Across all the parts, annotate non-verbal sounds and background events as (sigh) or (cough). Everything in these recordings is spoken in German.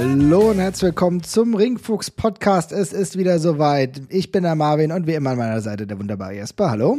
Hallo und herzlich willkommen zum Ringfuchs Podcast. Es ist wieder soweit. Ich bin der Marvin und wie immer an meiner Seite der wunderbare Jesper. Hallo.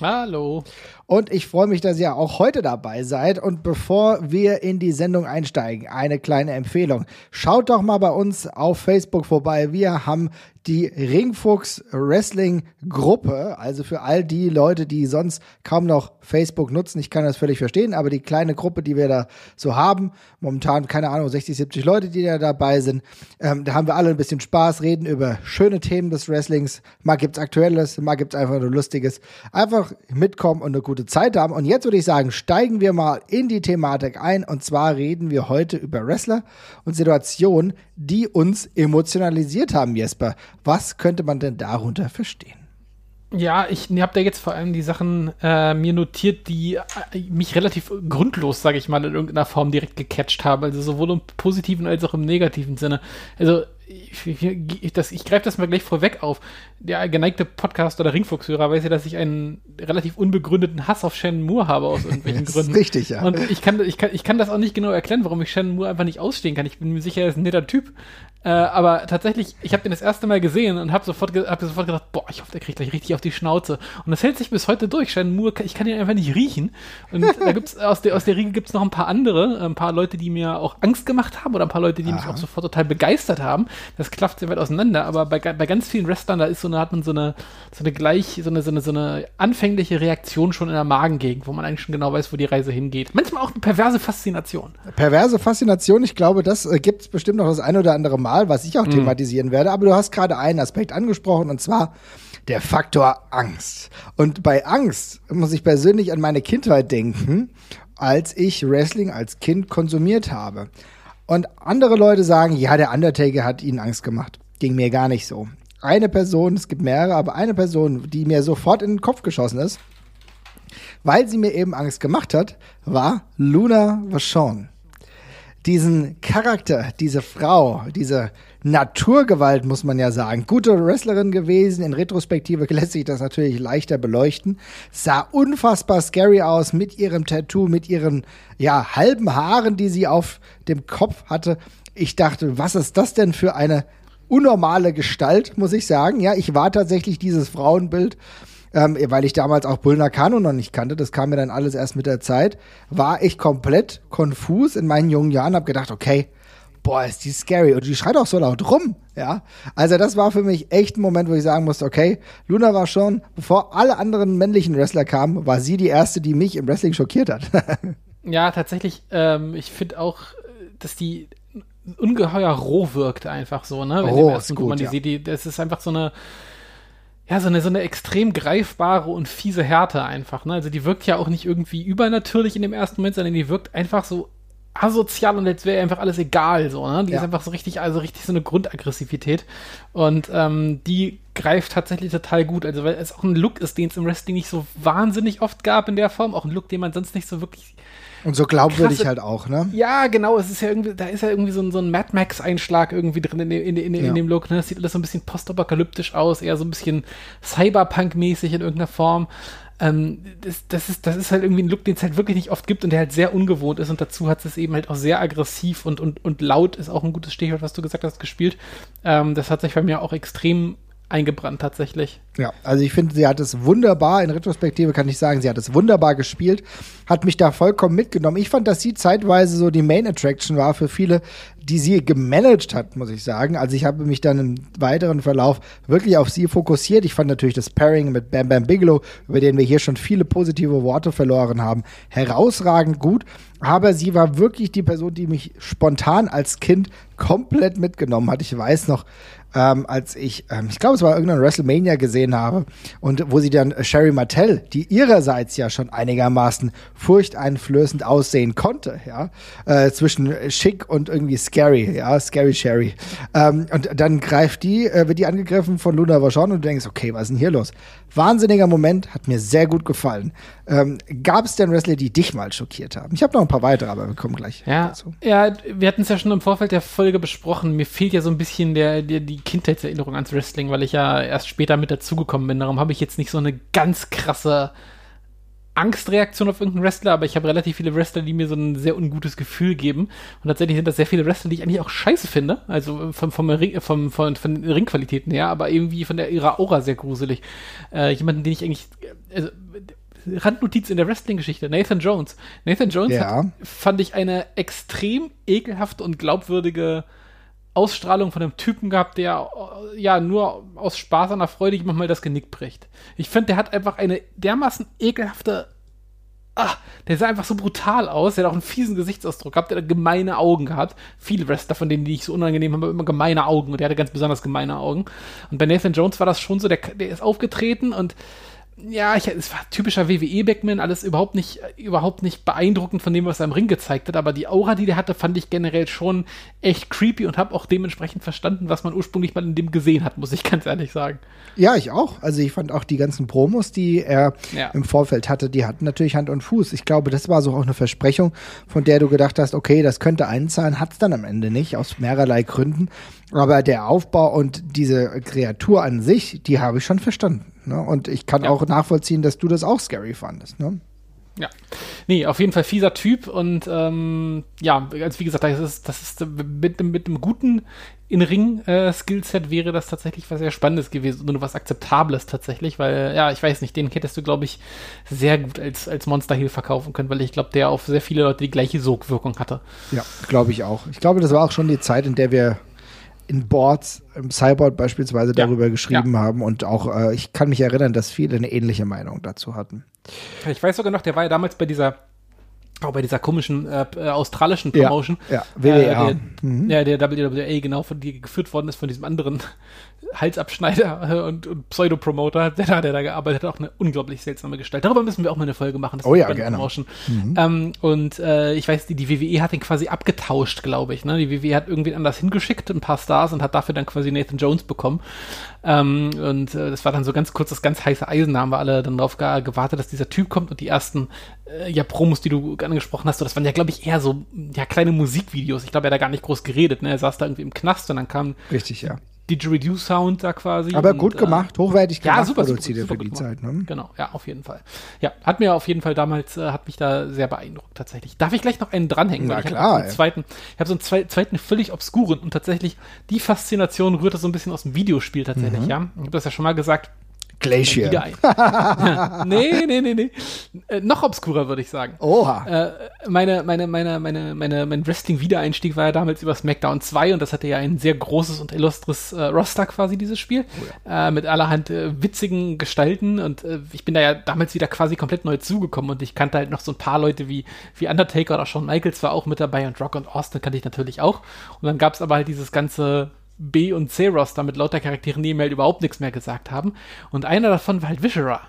Hallo. Und ich freue mich, dass ihr auch heute dabei seid. Und bevor wir in die Sendung einsteigen, eine kleine Empfehlung. Schaut doch mal bei uns auf Facebook vorbei. Wir haben die Ringfuchs Wrestling Gruppe. Also für all die Leute, die sonst kaum noch Facebook nutzen. Ich kann das völlig verstehen, aber die kleine Gruppe, die wir da so haben, momentan, keine Ahnung, 60, 70 Leute, die da dabei sind, ähm, da haben wir alle ein bisschen Spaß, reden über schöne Themen des Wrestlings. Mal gibt's Aktuelles, mal gibt's einfach nur Lustiges. Einfach mitkommen und eine gute Zeit haben. Und jetzt würde ich sagen, steigen wir mal in die Thematik ein. Und zwar reden wir heute über Wrestler und Situationen, die uns emotionalisiert haben, Jesper. Was könnte man denn darunter verstehen? Ja, ich habe da jetzt vor allem die Sachen äh, mir notiert, die äh, mich relativ grundlos, sage ich mal, in irgendeiner Form direkt gecatcht haben. Also sowohl im positiven als auch im negativen Sinne. Also ich, ich, das, ich greife das mal gleich vorweg auf. Der geneigte Podcast- oder Ringfuchshörer weiß ja, dass ich einen relativ unbegründeten Hass auf Shannon Moore habe aus irgendwelchen (laughs) Das ist Gründen. richtig, ja. Und ich kann, ich, kann, ich kann das auch nicht genau erklären, warum ich Shannon Moore einfach nicht ausstehen kann. Ich bin mir sicher, er ist ein netter Typ. Äh, aber tatsächlich, ich habe den das erste Mal gesehen und habe sofort, ge hab sofort gedacht, boah, ich hoffe, der kriegt gleich richtig auf die Schnauze. Und das hält sich bis heute durch. Shannon Moore, ich kann ihn einfach nicht riechen. Und (laughs) da gibt's aus der, aus der Riege gibt's noch ein paar andere, ein paar Leute, die mir auch Angst gemacht haben oder ein paar Leute, die mich Aha. auch sofort total begeistert haben. Das klafft sehr weit auseinander. Aber bei, bei ganz vielen Wrestlern, da ist so eine, hat man so eine, so eine gleich, so eine, so eine, so eine anfängliche Reaktion schon in der Magengegend, wo man eigentlich schon genau weiß, wo die Reise hingeht. Manchmal auch eine perverse Faszination. Perverse Faszination, ich glaube, das äh, gibt es bestimmt noch das ein oder andere Mal, was ich auch thematisieren werde. Aber du hast gerade einen Aspekt angesprochen und zwar der Faktor Angst. Und bei Angst muss ich persönlich an meine Kindheit denken, als ich Wrestling als Kind konsumiert habe. Und andere Leute sagen, ja, der Undertaker hat ihnen Angst gemacht. Ging mir gar nicht so. Eine Person, es gibt mehrere, aber eine Person, die mir sofort in den Kopf geschossen ist, weil sie mir eben Angst gemacht hat, war Luna Vachon. Diesen Charakter, diese Frau, diese Naturgewalt, muss man ja sagen. Gute Wrestlerin gewesen. In Retrospektive (laughs) lässt sich das natürlich leichter beleuchten. Sah unfassbar scary aus mit ihrem Tattoo, mit ihren, ja, halben Haaren, die sie auf dem Kopf hatte. Ich dachte, was ist das denn für eine unnormale Gestalt, muss ich sagen. Ja, ich war tatsächlich dieses Frauenbild ähm, weil ich damals auch Bull Nakano noch nicht kannte, das kam mir dann alles erst mit der Zeit, war ich komplett konfus in meinen jungen Jahren, hab gedacht, okay, boah, ist die scary und die schreit auch so laut rum, ja. Also das war für mich echt ein Moment, wo ich sagen musste, okay, Luna war schon, bevor alle anderen männlichen Wrestler kamen, war sie die erste, die mich im Wrestling schockiert hat. (laughs) Ja, tatsächlich, ähm, ich finde auch, dass die ungeheuer roh wirkt einfach so, ne? Wenn Roh ist Mal gut, die ja. sieht, die, das ist einfach so eine, ja, so eine, so eine extrem greifbare und fiese Härte einfach, ne? Also die wirkt ja auch nicht irgendwie übernatürlich in dem ersten Moment, sondern die wirkt einfach so asozial und als wäre einfach alles egal, so, ne? Die Ja. ist einfach so richtig, also richtig so eine Grundaggressivität. Und ähm, die greift tatsächlich total gut. Also, weil es auch ein Look ist, den es im Wrestling nicht so wahnsinnig oft gab in der Form. Auch ein Look, den man sonst nicht so wirklich und so glaubwürdig Klasse- halt auch, ne? ja, genau, es ist ja irgendwie, da ist ja irgendwie so ein, so ein Mad Max-Einschlag irgendwie drin in, dem- in, in, in, Ja. dem Look. Ne? Das sieht alles so ein bisschen postapokalyptisch aus, eher so ein bisschen Cyberpunk-mäßig in irgendeiner Form. Ähm, das, das, ist, das ist halt irgendwie ein Look, den es halt wirklich nicht oft gibt und der halt sehr ungewohnt ist. Und dazu hat es eben halt auch sehr aggressiv und, und, und laut ist auch ein gutes Stichwort, was du gesagt hast, gespielt. Ähm, das hat sich bei mir auch extrem eingebrannt tatsächlich. Ja, also ich finde, sie hat es wunderbar, in Retrospektive kann ich sagen, sie hat es wunderbar gespielt, hat mich da vollkommen mitgenommen. Ich fand, dass sie zeitweise so die Main Attraction war für viele, die sie gemanagt hat, muss ich sagen. Also ich habe mich dann im weiteren Verlauf wirklich auf sie fokussiert. Ich fand natürlich das Pairing mit Bam Bam Bigelow, über den wir hier schon viele positive Worte verloren haben, herausragend gut. Aber sie war wirklich die Person, die mich spontan als Kind komplett mitgenommen hat. Ich weiß noch, ähm, als ich, ähm, ich glaube, es war irgendein WrestleMania gesehen habe und wo sie dann äh, Sherry Martell, die ihrerseits ja schon einigermaßen furchteinflößend aussehen konnte, ja, äh, zwischen schick und irgendwie scary, ja, scary Sherry. Ähm, und dann greift die, äh, wird die angegriffen von Luna Vachon und du denkst, okay, was ist denn hier los? Wahnsinniger Moment, hat mir sehr gut gefallen. Ähm, Gab es denn Wrestler, die dich mal schockiert haben? Ich habe noch ein paar weitere, aber wir kommen gleich Ja, dazu. ja wir hatten es ja schon im Vorfeld der Folge besprochen. Mir fehlt ja so ein bisschen der, der, die Kindheitserinnerung ans Wrestling, weil ich ja erst später mit dazugekommen bin. Darum habe ich jetzt nicht so eine ganz krasse Angstreaktion auf irgendeinen Wrestler, aber ich habe relativ viele Wrestler, die mir so ein sehr ungutes Gefühl geben. Und tatsächlich sind das sehr viele Wrestler, die ich eigentlich auch scheiße finde. Also vom, vom, Ring, vom, von, von den Ringqualitäten her, aber irgendwie von der ihrer Aura sehr gruselig. Äh, jemanden, den ich eigentlich. Also, Randnotiz in der Wrestling-Geschichte, Nathan Jones. Nathan Jones Ja. hat, fand ich eine extrem ekelhafte und glaubwürdige Ausstrahlung von einem Typen gehabt, der äh, ja nur aus Spaß an der Freude jemand mal das Genick bricht. Ich finde, der hat einfach eine dermaßen ekelhafte. Ah, der sah einfach so brutal aus. Der hat auch einen fiesen Gesichtsausdruck gehabt. Der hat gemeine Augen gehabt. Viele Wrestler, von denen, die ich so unangenehm habe, haben immer gemeine Augen. Und der hatte ganz besonders gemeine Augen. Und bei Nathan Jones war das schon so, der, der ist aufgetreten und ja, ich, es war typischer WWE-Backman, alles überhaupt nicht, überhaupt nicht beeindruckend von dem, was er im Ring gezeigt hat, aber die Aura, die der hatte, fand ich generell schon echt creepy und habe auch dementsprechend verstanden, was man ursprünglich mal in dem gesehen hat, muss ich (laughs) ganz ehrlich sagen. Ja, ich auch. Also ich fand auch die ganzen Promos, die er Ja. im Vorfeld hatte, die hatten natürlich Hand und Fuß. Ich glaube, das war so auch eine Versprechung, von der du gedacht hast, okay, das könnte einzahlen, hat's dann am Ende nicht, aus mehrerlei Gründen. Aber der Aufbau und diese Kreatur an sich, die habe ich schon verstanden. Ne? Und ich kann Ja. auch nachvollziehen, dass du das auch scary fandest. Ne? Ja. Nee, auf jeden Fall fieser Typ und ähm, ja, also wie gesagt, das ist, das ist mit, einem- mit einem guten In-Ring-Skillset wäre das tatsächlich was sehr Spannendes gewesen und was Akzeptables tatsächlich, weil, ja, ich weiß nicht, den hättest du, glaube ich, sehr gut als, als Monster Heel verkaufen können, weil ich glaube, der auf sehr viele Leute die gleiche Sogwirkung hatte. Ja, glaube ich auch. Ich glaube, das war auch schon die Zeit, in der wir in Boards, im Cyborg beispielsweise Ja. darüber geschrieben Ja. haben und auch, äh, ich kann mich erinnern, dass viele eine ähnliche Meinung dazu hatten. Ich weiß sogar noch, der war ja damals bei dieser, auch bei dieser komischen äh, äh, australischen Ja, Promotion. ja, Äh, WWA. der, ja, der WWE, genau, von die geführt worden ist von diesem anderen Halsabschneider äh, und, und Pseudo-Promoter, der da, der da gearbeitet hat, auch eine unglaublich seltsame Gestalt. Darüber müssen wir auch mal eine Folge machen. Das Oh ja, gerne. Promotion. Ähm, und äh, ich weiß, die, die WWE hat ihn quasi abgetauscht, glaube ich. Ne? Die WWE hat irgendwen anders hingeschickt, ein paar Stars, und hat dafür dann quasi Nathan Jones bekommen. Ähm, und äh, das war dann so ganz kurz das ganz heiße Eisen. Da haben wir alle dann drauf ge gewartet, dass dieser Typ kommt und die ersten äh, ja, Promos, die du angesprochen hast, so, das waren ja, glaube ich, eher so ja, kleine Musikvideos. Ich glaube, er hat da gar nicht groß geredet. Ne? Er saß da irgendwie im Knast und dann kam Richtig, ja. Didgeridoo-Sound da quasi. Aber und, gut äh, gemacht, hochwertig ja, gemacht, super, super, produziert super für die Zeit. Ne? Genau, ja, auf jeden Fall. Ja, hat mir auf jeden Fall damals, äh, hat mich da sehr beeindruckt tatsächlich. Darf ich gleich noch einen dranhängen? Na Weil ich klar, Hab zweiten, ich habe so einen zwei, zweiten völlig obskuren und tatsächlich die Faszination rührte so ein bisschen aus dem Videospiel tatsächlich, Mhm. ja. Ich habe das ja schon mal gesagt. Glacier. Wieder ein. ja, (laughs) nee, nee, nee, nee. Äh, noch obskurer, würde ich sagen. Oha. Äh, meine, meine, meine, meine, meine, mein Wrestling-Wiedereinstieg war ja damals über SmackDown 2 und das hatte ja ein sehr großes und illustres äh, Roster quasi, dieses Spiel. äh, mit allerhand äh, witzigen Gestalten und äh, ich bin da ja damals wieder quasi komplett neu zugekommen und ich kannte halt noch so ein paar Leute wie, wie Undertaker oder Shawn Michaels war auch mit dabei und Rock und Austin kannte ich natürlich auch. Und dann gab es aber halt dieses ganze B- und C-Roster mit lauter Charakteren, die mir halt überhaupt nichts mehr gesagt haben. Und einer davon war halt Viscera.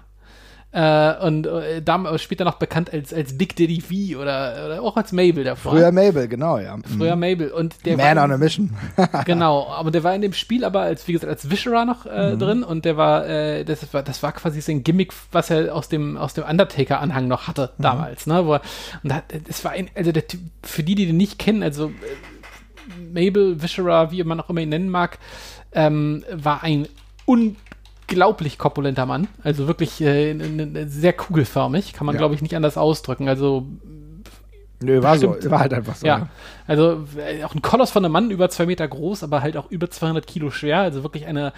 Äh, und äh, damals später noch bekannt als, als Big Daddy V oder, oder auch als Mabel davor. Früher Mabel, genau, ja. Früher Mabel. Und der Man war, on a Mission. (laughs) Genau, aber der war in dem Spiel aber als, wie gesagt, als Viscera noch äh, Mhm. drin und der war, äh, das war, das war quasi sein Gimmick, was er aus dem, aus dem Undertaker-Anhang noch hatte Mhm. damals, ne? Wo er, und da, das war ein, also der Typ, für die, die den nicht kennen, also äh, Mabel, Viscera, wie man auch immer ihn nennen mag, ähm, war ein unglaublich korpulenter Mann. Also wirklich äh, sehr kugelförmig, kann man, Ja. glaube ich, nicht anders ausdrücken. Also Nö, war so. Bestimmt. War halt einfach so. ja, also äh, auch ein Koloss von einem Mann, über zwei Meter groß, aber halt auch über 200 Kilo schwer. Also wirklich eine,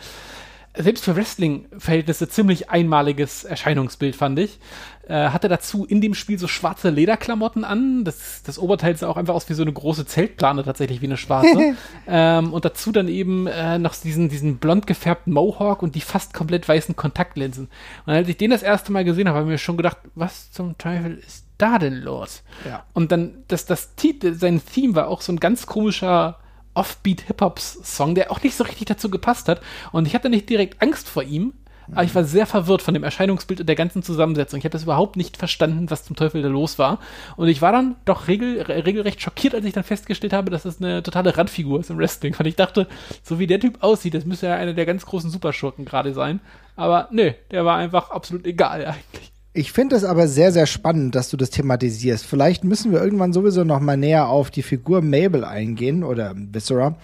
selbst für Wrestling-Verhältnisse ziemlich einmaliges Erscheinungsbild, fand ich. Äh, hatte dazu in dem Spiel so schwarze Lederklamotten an. Das, das Oberteil sah auch einfach aus wie so eine große Zeltplane, tatsächlich wie eine schwarze. (laughs) ähm, und dazu dann eben äh, noch diesen, diesen blond gefärbten Mohawk und die fast komplett weißen Kontaktlinsen. Und als ich den das erste Mal gesehen habe, habe ich mir schon gedacht, was zum Teufel ist da denn los? Ja. Und dann, das, das Titel, sein Theme war auch so ein ganz komischer Offbeat-Hip-Hop-Song, der auch nicht so richtig dazu gepasst hat. Und ich hatte nicht direkt Angst vor ihm, aber ich war sehr verwirrt von dem Erscheinungsbild und der ganzen Zusammensetzung. Ich habe das überhaupt nicht verstanden, was zum Teufel da los war. Und ich war dann doch regel, regelrecht schockiert, als ich dann festgestellt habe, dass das eine totale Randfigur ist im Wrestling. Weil ich dachte, so wie der Typ aussieht, das müsste ja einer der ganz großen Superschurken gerade sein. Aber nee, der war einfach absolut egal eigentlich. Ich finde es aber sehr, sehr spannend, dass du das thematisierst. Vielleicht müssen wir irgendwann sowieso noch mal näher auf die Figur Mabel eingehen oder Viscera.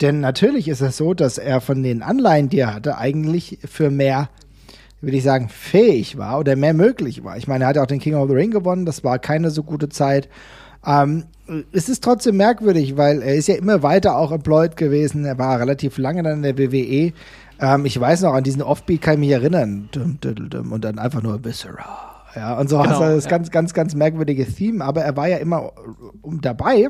Denn natürlich ist es so, dass er von den Anleihen, die er hatte, eigentlich für mehr, würde ich sagen, fähig war oder mehr möglich war. Ich meine, er hat auch den King of the Ring gewonnen. Das war keine so gute Zeit. Ähm, es ist trotzdem merkwürdig, weil er ist ja immer weiter auch employed gewesen. Er war relativ lange dann in der WWE. Ähm, ich weiß noch, an diesen Offbeat kann ich mich erinnern. Und dann einfach nur Viscera. Ja, und so Genau, hast du das ja. ganz, ganz, ganz merkwürdige Theme. Aber er war ja immer dabei,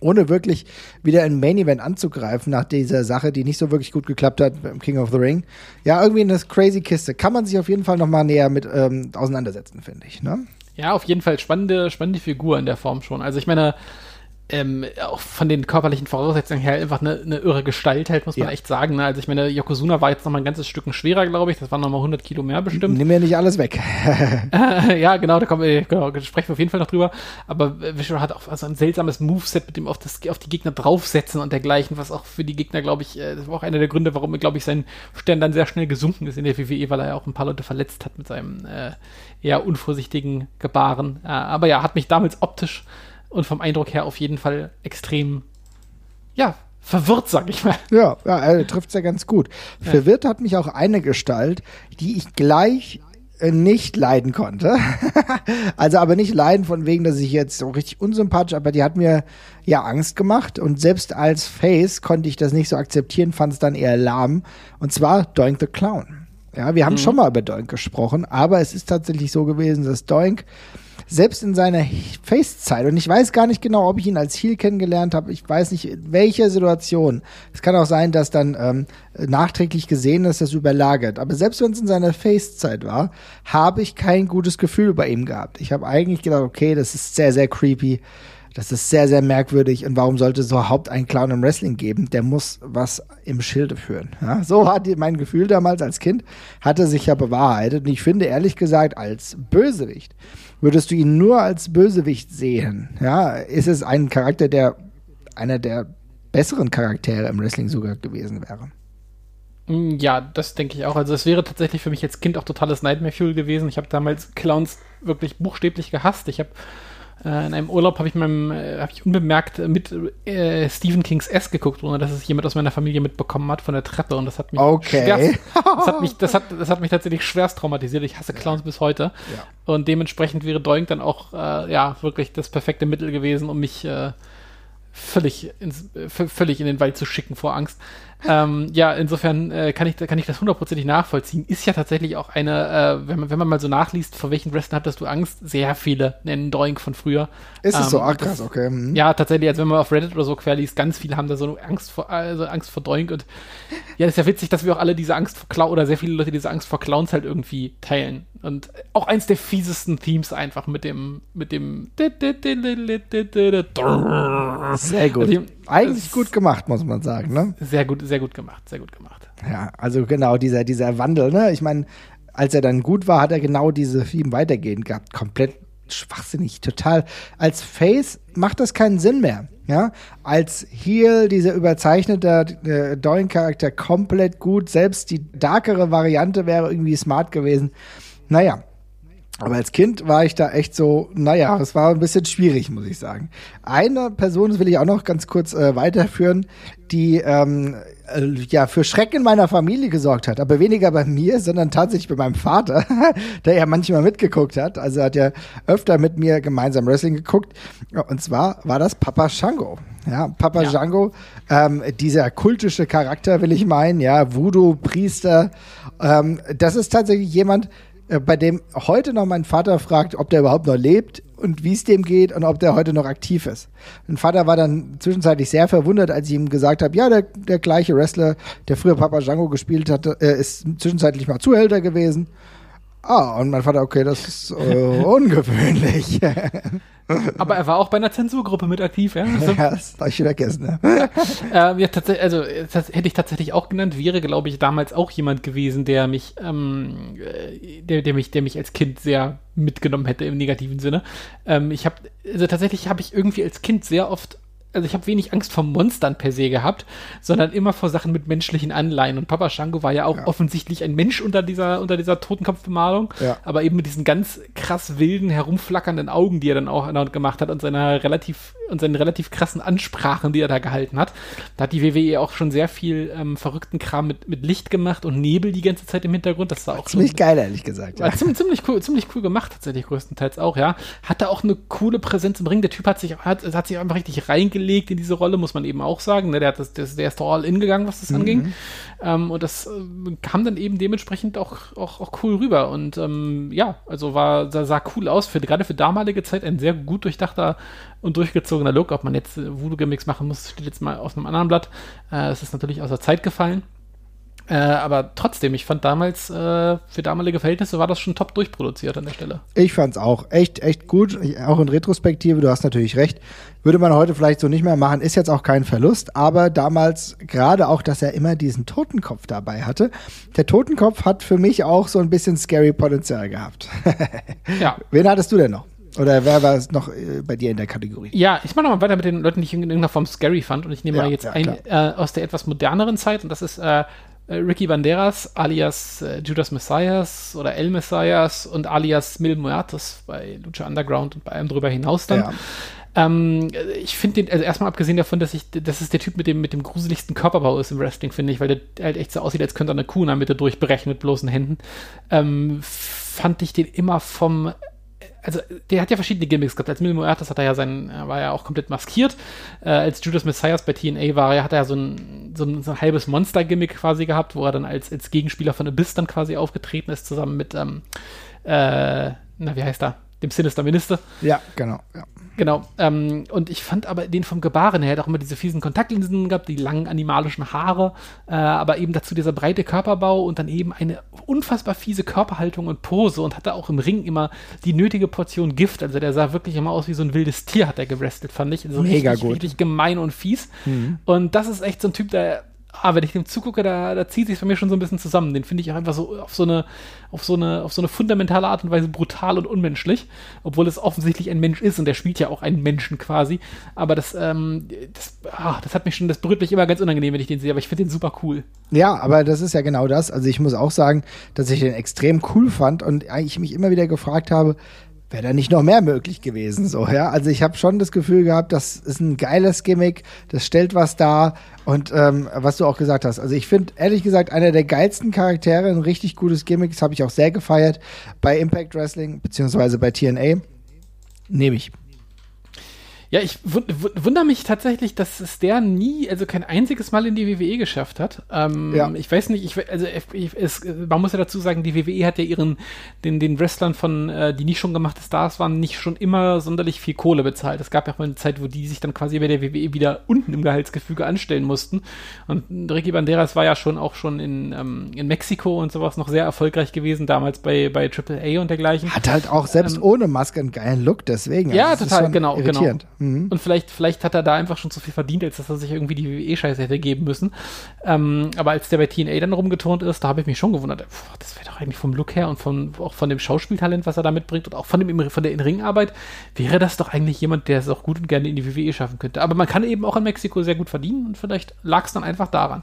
ohne wirklich wieder in Main Event anzugreifen nach dieser Sache, die nicht so wirklich gut geklappt hat beim King of the Ring. Ja, irgendwie eine crazy Kiste. Kann man sich auf jeden Fall noch mal näher mit ähm, auseinandersetzen, finde ich. Ne? Ja, auf jeden Fall spannende, spannende Figur in der Form schon. Also ich meine, ähm, auch von den körperlichen Voraussetzungen her einfach eine, eine irre Gestalt halt, muss man Ja. echt sagen. Ne? Also ich meine, Yokozuna war jetzt noch mal ein ganzes Stück schwerer, glaube ich. Das waren noch mal 100 Kilo mehr bestimmt. Nimm mir nicht alles weg. (laughs) (laughs) ja, genau, da kommen wir, genau, sprechen wir auf jeden Fall noch drüber. Aber Visual hat auch so ein seltsames Moveset mit dem auf, das, auf die Gegner draufsetzen und dergleichen, was auch für die Gegner, glaube ich, äh, das war auch einer der Gründe, warum, glaube ich, sein Stern dann sehr schnell gesunken ist in der WWE, weil er ja auch ein paar Leute verletzt hat mit seinem äh, eher unvorsichtigen Gebaren. Äh, aber ja, hat mich damals optisch und vom Eindruck her auf jeden Fall extrem, ja, verwirrt, sag ich mal. Ja, ja er trifft es ja ganz gut. Verwirrt hat mich auch eine Gestalt, die ich gleich äh, nicht leiden konnte. (laughs) also aber nicht leiden von wegen, dass ich jetzt so richtig unsympathisch, aber die hat mir ja Angst gemacht und selbst als Face konnte ich das nicht so akzeptieren, fand es dann eher lahm. Und zwar Doink the Clown. Ja, wir haben schon mal über Doink gesprochen, aber es ist tatsächlich so gewesen, dass Doink selbst in seiner Face-Zeit, und ich weiß gar nicht genau, ob ich ihn als Heel kennengelernt habe, ich weiß nicht, in welcher Situation. Es kann auch sein, dass dann ähm, nachträglich gesehen ist, das überlagert. Aber selbst wenn es in seiner Face-Zeit war, habe ich kein gutes Gefühl bei ihm gehabt. Ich habe eigentlich gedacht, okay, das ist sehr, sehr creepy. Das ist sehr, sehr merkwürdig. Und warum sollte es überhaupt einen Clown im Wrestling geben? Der muss was im Schilde führen. Ja, so hat mein Gefühl damals als Kind, hatte sich ja bewahrheitet. Und ich finde ehrlich gesagt, als Bösewicht würdest du ihn nur als Bösewicht sehen. Ja, ist es ein Charakter, der einer der besseren Charaktere im Wrestling sogar gewesen wäre. Mm, Ja, das denke ich auch. Also es wäre tatsächlich für mich als Kind auch totales Nightmare Fuel gewesen. Ich habe damals Clowns wirklich buchstäblich gehasst. Ich habe in einem Urlaub habe ich meinem, äh, habe ich unbemerkt äh, mit äh, Stephen Kings S geguckt, ohne dass es jemand aus meiner Familie mitbekommen hat von der Treppe und das hat mich Okay. schwerst, das hat mich, (laughs) das hat, das hat mich tatsächlich schwerst traumatisiert. Ich hasse Clowns bis heute Ja. und dementsprechend wäre Doink dann auch äh, ja wirklich das perfekte Mittel gewesen, um mich äh, völlig, ins, äh, völlig in den Wald zu schicken vor Angst. Ähm, ja, insofern äh, kann, ich, kann ich das hundertprozentig nachvollziehen. Ist ja tatsächlich auch eine, äh, wenn, man, wenn man mal so nachliest, vor welchen Wrestlern hattest du Angst? Sehr viele nennen Doink von früher. Ist es Ähm, so? Ach das- krass, okay. hm. Ja, tatsächlich, als wenn man auf Reddit oder so querliest, ganz viele haben da so Angst vor, also Angst vor Doink und ja, das ist ja witzig, dass wir auch alle diese Angst vor Clown oder sehr viele Leute diese Angst vor Clowns halt irgendwie teilen. Und auch eins der fiesesten Themes einfach mit dem, mit dem Sehr gut. Also, Eigentlich gut gemacht, muss man sagen, ne? Sehr gut, sehr gut gemacht, sehr gut gemacht. Ja, also genau, dieser, dieser Wandel, ne? Ich meine, als er dann gut war, hat er genau diese Theme weitergehend gehabt. Komplett schwachsinnig, total. Als Face macht das keinen Sinn mehr. Ja, als Heel, dieser überzeichnete äh, Doink-Charakter komplett gut. Selbst die darkere Variante wäre irgendwie smart gewesen. Naja, aber als Kind war ich da echt so, naja, es war ein bisschen schwierig, muss ich sagen. Eine Person, das will ich auch noch ganz kurz äh, weiterführen, die ähm, äh, ja für Schrecken in meiner Familie gesorgt hat, aber weniger bei mir, sondern tatsächlich bei meinem Vater, (laughs) der ja manchmal mitgeguckt hat. Also er hat ja öfter mit mir gemeinsam Wrestling geguckt. Und zwar war das Papa Shango. Ja, Papa Ja. Django, ähm, dieser kultische Charakter, will ich meinen, ja, Voodoo-Priester. Ähm, das ist tatsächlich jemand, bei dem heute noch mein Vater fragt, ob der überhaupt noch lebt und wie es dem geht und ob der heute noch aktiv ist. Mein Vater war dann zwischenzeitlich sehr verwundert, als ich ihm gesagt habe, ja, der, der gleiche Wrestler, der früher Papa Django gespielt hatte, äh, ist zwischenzeitlich mal Zuhälter gewesen. Ah, und mein Vater, okay, das ist äh, ungewöhnlich. (laughs) Aber er war auch bei einer Zensurgruppe mit aktiv, ja. (laughs) Also, ja, das hab ich vergessen. Ne? (laughs) äh, ja, tatsächlich, also das hätte ich tatsächlich auch genannt, wäre, glaube ich, damals auch jemand gewesen, der mich, ähm, äh, der, der mich, der mich als Kind sehr mitgenommen hätte im negativen Sinne. Ähm, ich habe, also tatsächlich habe ich irgendwie als Kind sehr oft also ich habe wenig Angst vor Monstern per se gehabt, sondern immer vor Sachen mit menschlichen Anleihen. Und Papa Shango war ja auch ja. offensichtlich ein Mensch unter dieser, unter dieser Totenkopfbemalung, ja. aber eben mit diesen ganz krass wilden, herumflackernden Augen, die er dann auch gemacht hat und seiner relativ und seinen relativ krassen Ansprachen, die er da gehalten hat. Da hat die WWE auch schon sehr viel ähm, verrückten Kram mit, mit Licht gemacht und Nebel die ganze Zeit im Hintergrund. Das war auch ziemlich schon, geil, ehrlich gesagt. War ja. ziemlich, ziemlich cool, ziemlich cool gemacht tatsächlich größtenteils auch, ja. Hatte auch eine coole Präsenz im Ring. Der Typ hat sich hat, hat sich einfach richtig reingelegt in diese Rolle, muss man eben auch sagen. Ne? Der hat das, der, der ist doch all in gegangen, was das mhm. anging. Ähm, und das äh, kam dann eben dementsprechend auch, auch, auch cool rüber. Und ähm, ja, also war sah, sah cool aus für gerade für damalige Zeit ein sehr gut durchdachter und durchgezogener Look. Ob man jetzt äh, Voodoo-Gimmicks machen muss, steht jetzt mal auf einem anderen Blatt. Äh, es ist natürlich aus der Zeit gefallen. Äh, aber trotzdem, ich fand damals, äh, für damalige Verhältnisse war das schon top durchproduziert an der Stelle. Ich fand's auch echt, echt gut. Auch in Retrospektive, du hast natürlich recht. Würde man heute vielleicht so nicht mehr machen, ist jetzt auch kein Verlust. Aber damals, gerade auch, dass er immer diesen Totenkopf dabei hatte. Der Totenkopf hat für mich auch so ein bisschen scary Potenzial gehabt. (laughs) ja. Wen hattest du denn noch? Oder wer war es noch äh, bei dir in der Kategorie? Ja, ich mache nochmal weiter mit den Leuten, die ich in irgendeiner Form scary fand. Und ich nehme ja, mal jetzt ja, ein äh, aus der etwas moderneren Zeit. Und das ist äh Ricky Banderas alias äh, Judas Messias oder El Messias und alias Mil Muertos bei Lucha Underground und bei allem drüber hinaus dann. Ja. Ähm, ich finde den, also erstmal abgesehen davon, dass ich, dass es der Typ mit dem, mit dem gruseligsten Körperbau ist im Wrestling, finde ich, weil der halt echt so aussieht, als könnte er eine Kuh in der Mitte durchbrechen mit bloßen Händen, ähm, fand ich den immer vom also der hat ja verschiedene Gimmicks gehabt. Als Mil Muertes hat er ja sein, war ja auch komplett maskiert. Äh, als Judas Messias bei TNA war, hat er ja so ein, so ein, so ein halbes Monster-Gimmick quasi gehabt, wo er dann als, als Gegenspieler von Abyss dann quasi aufgetreten ist, zusammen mit, ähm, äh, na, wie heißt er? Dem Sinister Minister. Ja, genau. Ja. Genau. Ähm, und ich fand aber den vom Gebaren her, hat auch immer diese fiesen Kontaktlinsen gehabt, die langen animalischen Haare, äh, aber eben dazu dieser breite Körperbau und dann eben eine unfassbar fiese Körperhaltung und Pose und hatte auch im Ring immer die nötige Portion Gift. Also der sah wirklich immer aus wie so ein wildes Tier, hat er gewrestelt, fand ich. Also Mega richtig, gut. Richtig gemein und fies. Mhm. Und das ist echt so ein Typ, der ah, wenn ich dem zugucke, da, da zieht sich bei mir schon so ein bisschen zusammen. Den finde ich auch einfach so auf so eine, auf so eine, auf so eine fundamentale Art und Weise brutal und unmenschlich, obwohl es offensichtlich ein Mensch ist und der spielt ja auch einen Menschen quasi. Aber das, ähm, das, ah, das hat mich schon, das berührt mich immer ganz unangenehm, wenn ich den sehe, aber ich finde den super cool. Ja, aber das ist ja genau das. Also ich muss auch sagen, dass ich den extrem cool fand und ich mich immer wieder gefragt habe, wäre da nicht noch mehr möglich gewesen so ja? Also ich habe schon das Gefühl gehabt das ist ein geiles Gimmick das stellt was dar. Und ähm, was du auch gesagt hast also ich finde ehrlich gesagt einer der geilsten Charaktere ein richtig gutes Gimmick das habe ich auch sehr gefeiert bei Impact Wrestling beziehungsweise bei TNA nehme ich ja, ich wundere mich tatsächlich, dass es der nie, also kein einziges Mal in die WWE geschafft hat. Ähm, ja. Ich weiß nicht, ich, also ich, es, man muss ja dazu sagen, die WWE hat ja ihren, den, den Wrestlern von, äh, die nicht schon gemachte Stars waren, nicht schon immer sonderlich viel Kohle bezahlt. Es gab ja auch mal eine Zeit, wo die sich dann quasi bei der WWE wieder unten im Gehaltsgefüge anstellen mussten. Und Ricky Banderas war ja schon auch schon in, ähm, in Mexiko und sowas noch sehr erfolgreich gewesen, damals bei, bei AAA und dergleichen. Hat halt auch selbst ähm, ohne Maske einen geilen Look, deswegen. Ja, also total, genau, genau, genau. Mhm. Und vielleicht, vielleicht hat er da einfach schon zu viel verdient, als dass er sich irgendwie die WWE-Scheiße hätte geben müssen. Ähm, aber als der bei TNA dann rumgeturnt ist, da habe ich mich schon gewundert, pf, das wäre doch eigentlich vom Look her und von, auch von dem Schauspieltalent, was er da mitbringt und auch von, dem, von der In-Ring-Arbeit, wäre das doch eigentlich jemand, der es auch gut und gerne in die WWE schaffen könnte. Aber man kann eben auch in Mexiko sehr gut verdienen und vielleicht lag es dann einfach daran.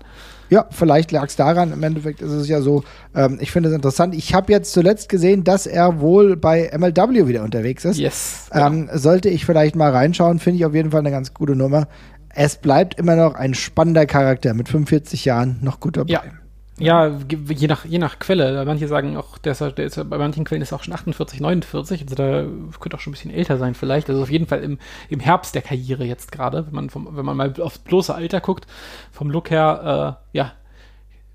Ja, vielleicht lag es daran. Im Endeffekt ist es ja so, ähm, ich finde es interessant. Ich habe jetzt zuletzt gesehen, dass er wohl bei MLW wieder unterwegs ist. Yes. Ähm, sollte ich vielleicht mal reinschauen, finde ich auf jeden Fall eine ganz gute Nummer. Es bleibt immer noch ein spannender Charakter mit 45 Jahren noch gut dabei. Ja. Ja, je nach, je nach Quelle. Manche sagen auch, der ist, der ist, bei manchen Quellen ist er auch schon 48, 49. Also da könnte auch schon ein bisschen älter sein vielleicht. Also auf jeden Fall im, im Herbst der Karriere jetzt gerade, wenn man, vom, wenn man mal aufs bloße Alter guckt, vom Look her, äh, ja,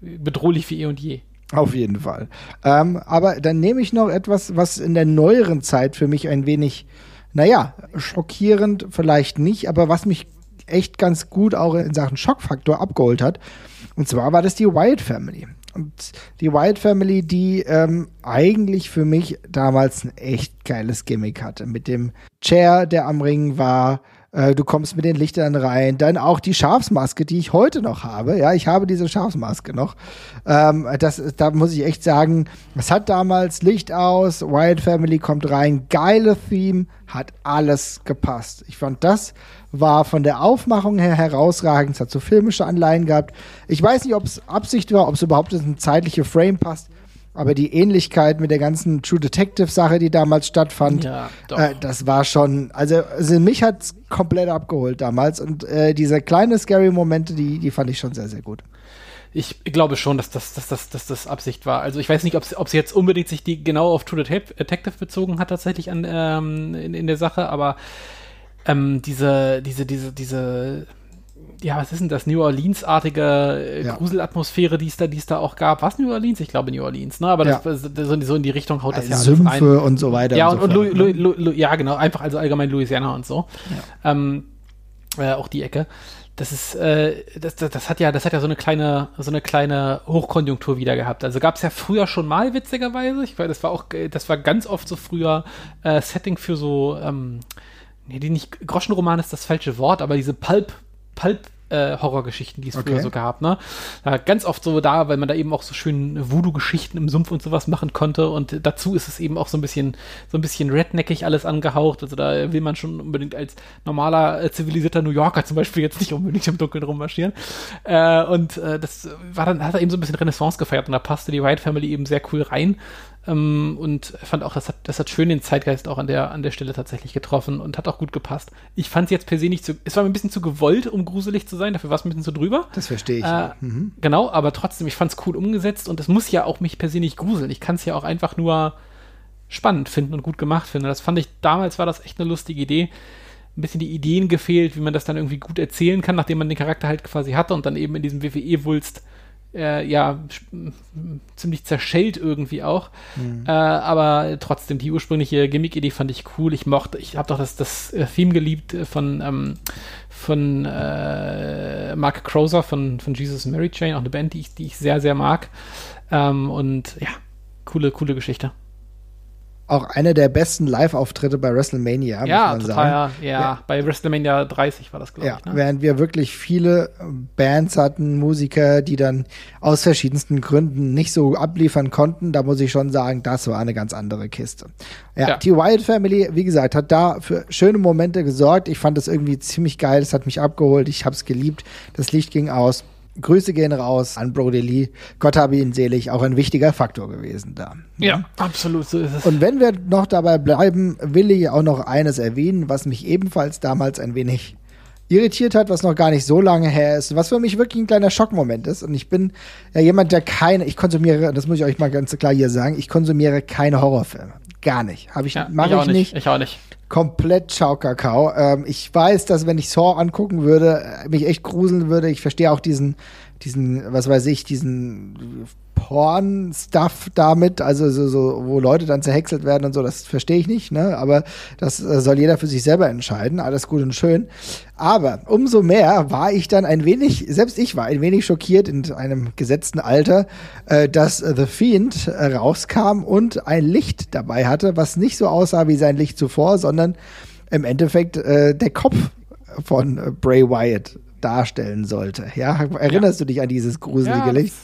bedrohlich wie eh und je. Auf jeden Fall. Ähm, aber dann nehme ich noch etwas, was in der neueren Zeit für mich ein wenig, naja, schockierend vielleicht nicht, aber was mich echt ganz gut auch in Sachen Schockfaktor abgeholt hat. Und zwar war das die Wyatt Family. Und die Wyatt Family, die ähm, eigentlich für mich damals ein echt geiles Gimmick hatte. Mit dem Chair, der am Ring war, äh, du kommst mit den Lichtern rein, dann auch die Schafsmaske, die ich heute noch habe. Ja, ich habe diese Schafsmaske noch. Ähm, das, da muss ich echt sagen, es hat damals Licht aus, Wild Family kommt rein, geile Theme, hat alles gepasst. Ich fand das war von der Aufmachung her herausragend. Es hat so filmische Anleihen gehabt. Ich weiß nicht, ob es Absicht war, ob es überhaupt in ein zeitliche Frame passt. Aber die Ähnlichkeit mit der ganzen True Detective Sache, die damals stattfand, Ja, äh, das war schon, also, also mich hat's komplett abgeholt damals. Und äh, diese kleinen scary Momente, die, die fand ich schon sehr, sehr gut. Ich glaube schon, dass das, dass das, dass das Absicht war. Also ich weiß nicht, ob sie- jetzt unbedingt sich die genau auf True Det- Detective bezogen hat tatsächlich an ähm, in, in der Sache, aber ähm, diese, diese, diese, diese, ja, was ist denn das? New Orleans-artige äh, Ja. Gruselatmosphäre, die es da, die es da auch gab. Was New Orleans? Ich glaube New Orleans, ne? Aber Ja. das, das, so in die Richtung haut das ja alles Sümpfe und so weiter. ja, und, und, so und ne? Louis, Louis, ja, genau, einfach also allgemein Louisiana und so. Ähm, äh, auch die Ecke. Das ist, äh, das, das, das hat ja, das hat ja so eine kleine, so eine kleine Hochkonjunktur wieder gehabt. Also gab es ja früher schon mal, witzigerweise. Ich weiß, das war auch, äh, das war ganz oft so früher äh, Setting für so, ähm, nee, die nicht, Groschenroman ist das falsche Wort, aber diese Pulp, Pulp, äh, Horrorgeschichten, die es früher Okay. so gab, ne? Da ganz oft so da, weil man da eben auch so schön Voodoo-Geschichten im Sumpf und sowas machen konnte und dazu ist es eben auch so ein bisschen, so ein bisschen redneckig alles angehaucht. Also da will man schon unbedingt als normaler, äh, zivilisierter New Yorker zum Beispiel jetzt nicht unbedingt im Dunkeln rummarschieren. Äh, und äh, das war dann, hat er eben so ein bisschen Renaissance gefeiert und da passte die White Family eben sehr cool rein. Ähm, und fand auch, das hat, das hat schön den Zeitgeist auch an der, an der Stelle tatsächlich getroffen und hat auch gut gepasst. Ich fand es jetzt per se nicht zu, es war mir ein bisschen zu gewollt, um gruselig zu sein, dafür war es ein bisschen zu drüber. Das verstehe ich. Äh, Genau, aber trotzdem, ich fand es cool umgesetzt und es muss ja auch mich per se nicht gruseln. Ich kann es ja auch einfach nur spannend finden und gut gemacht finden. Das fand ich, damals war das echt eine lustige Idee. Ein bisschen die Ideen gefehlt, wie man das dann irgendwie gut erzählen kann, nachdem man den Charakter halt quasi hatte und dann eben in diesem WWE-Wulst äh, ja ziemlich zerschellt irgendwie auch. Äh, aber trotzdem, die ursprüngliche Gimmick-Idee fand ich cool. Ich mochte, ich habe doch das, das äh, Theme geliebt äh, von, ähm, von äh, Mark Crozer von, von Jesus and Mary Chain, auch eine Band, die ich, die ich sehr, sehr mag. Ähm, und ja, coole, coole Geschichte. Auch einer der besten Live-Auftritte bei WrestleMania, muss ja, man total, sagen. ja, ja. Bei WrestleMania 30 war das, glaube Ja, ich. Ne? während wir wirklich viele Bands hatten, Musiker, die dann aus verschiedensten Gründen nicht so abliefern konnten, da muss ich schon sagen, das war eine ganz andere Kiste. Ja, Ja. die Wyatt Family, wie gesagt, hat da für schöne Momente gesorgt. Ich fand das irgendwie ziemlich geil, es hat mich abgeholt, ich hab's geliebt. Das Licht ging aus. Grüße gehen raus an Brody Lee. Gott habe ihn selig, auch ein wichtiger Faktor gewesen da. Ja, absolut, so ist es. Und wenn wir noch dabei bleiben, will ich auch noch eines erwähnen, was mich ebenfalls damals ein wenig irritiert hat, was noch gar nicht so lange her ist, was für mich wirklich ein kleiner Schockmoment ist. Und ich bin ja jemand, der keine, ich konsumiere, das muss ich euch mal ganz klar hier sagen, ich konsumiere keine Horrorfilme. Gar nicht. Habe ich, ja, mache auch ich nicht. Ich auch nicht. Komplett Schaukakao. Ähm, ich weiß, dass wenn ich Saw angucken würde, äh, mich echt gruseln würde. Ich verstehe auch diesen, diesen, was weiß ich, diesen Porn-Stuff damit, also so, so, wo Leute dann zerhäckselt werden und so, das verstehe ich nicht, ne? Aber das äh, soll jeder für sich selber entscheiden, alles gut und schön. Aber umso mehr war ich dann ein wenig, selbst ich war ein wenig schockiert in einem gesetzten Alter, äh, dass The Fiend äh, rauskam und ein Licht dabei hatte, was nicht so aussah wie sein Licht zuvor, sondern im Endeffekt äh, der Kopf von äh, Bray Wyatt darstellen sollte. Ja, erinnerst du dich an dieses gruselige Ja, Licht?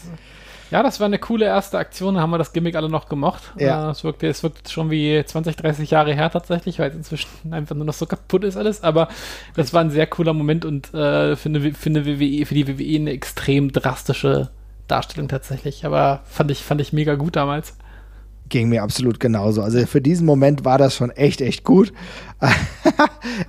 Ja, das war eine coole erste Aktion, da haben wir das Gimmick alle noch gemocht. Ja. Äh, Es wirkte, es wirkt schon wie 20, 30 Jahre her tatsächlich, weil es inzwischen (laughs) einfach nur noch so kaputt ist alles, aber das war ein sehr cooler Moment und äh, für, eine, für eine WWE, für die WWE eine extrem drastische Darstellung tatsächlich. Aber fand ich, fand ich mega gut damals. Ging mir absolut genauso. Also für diesen Moment war das schon echt, echt gut. (laughs)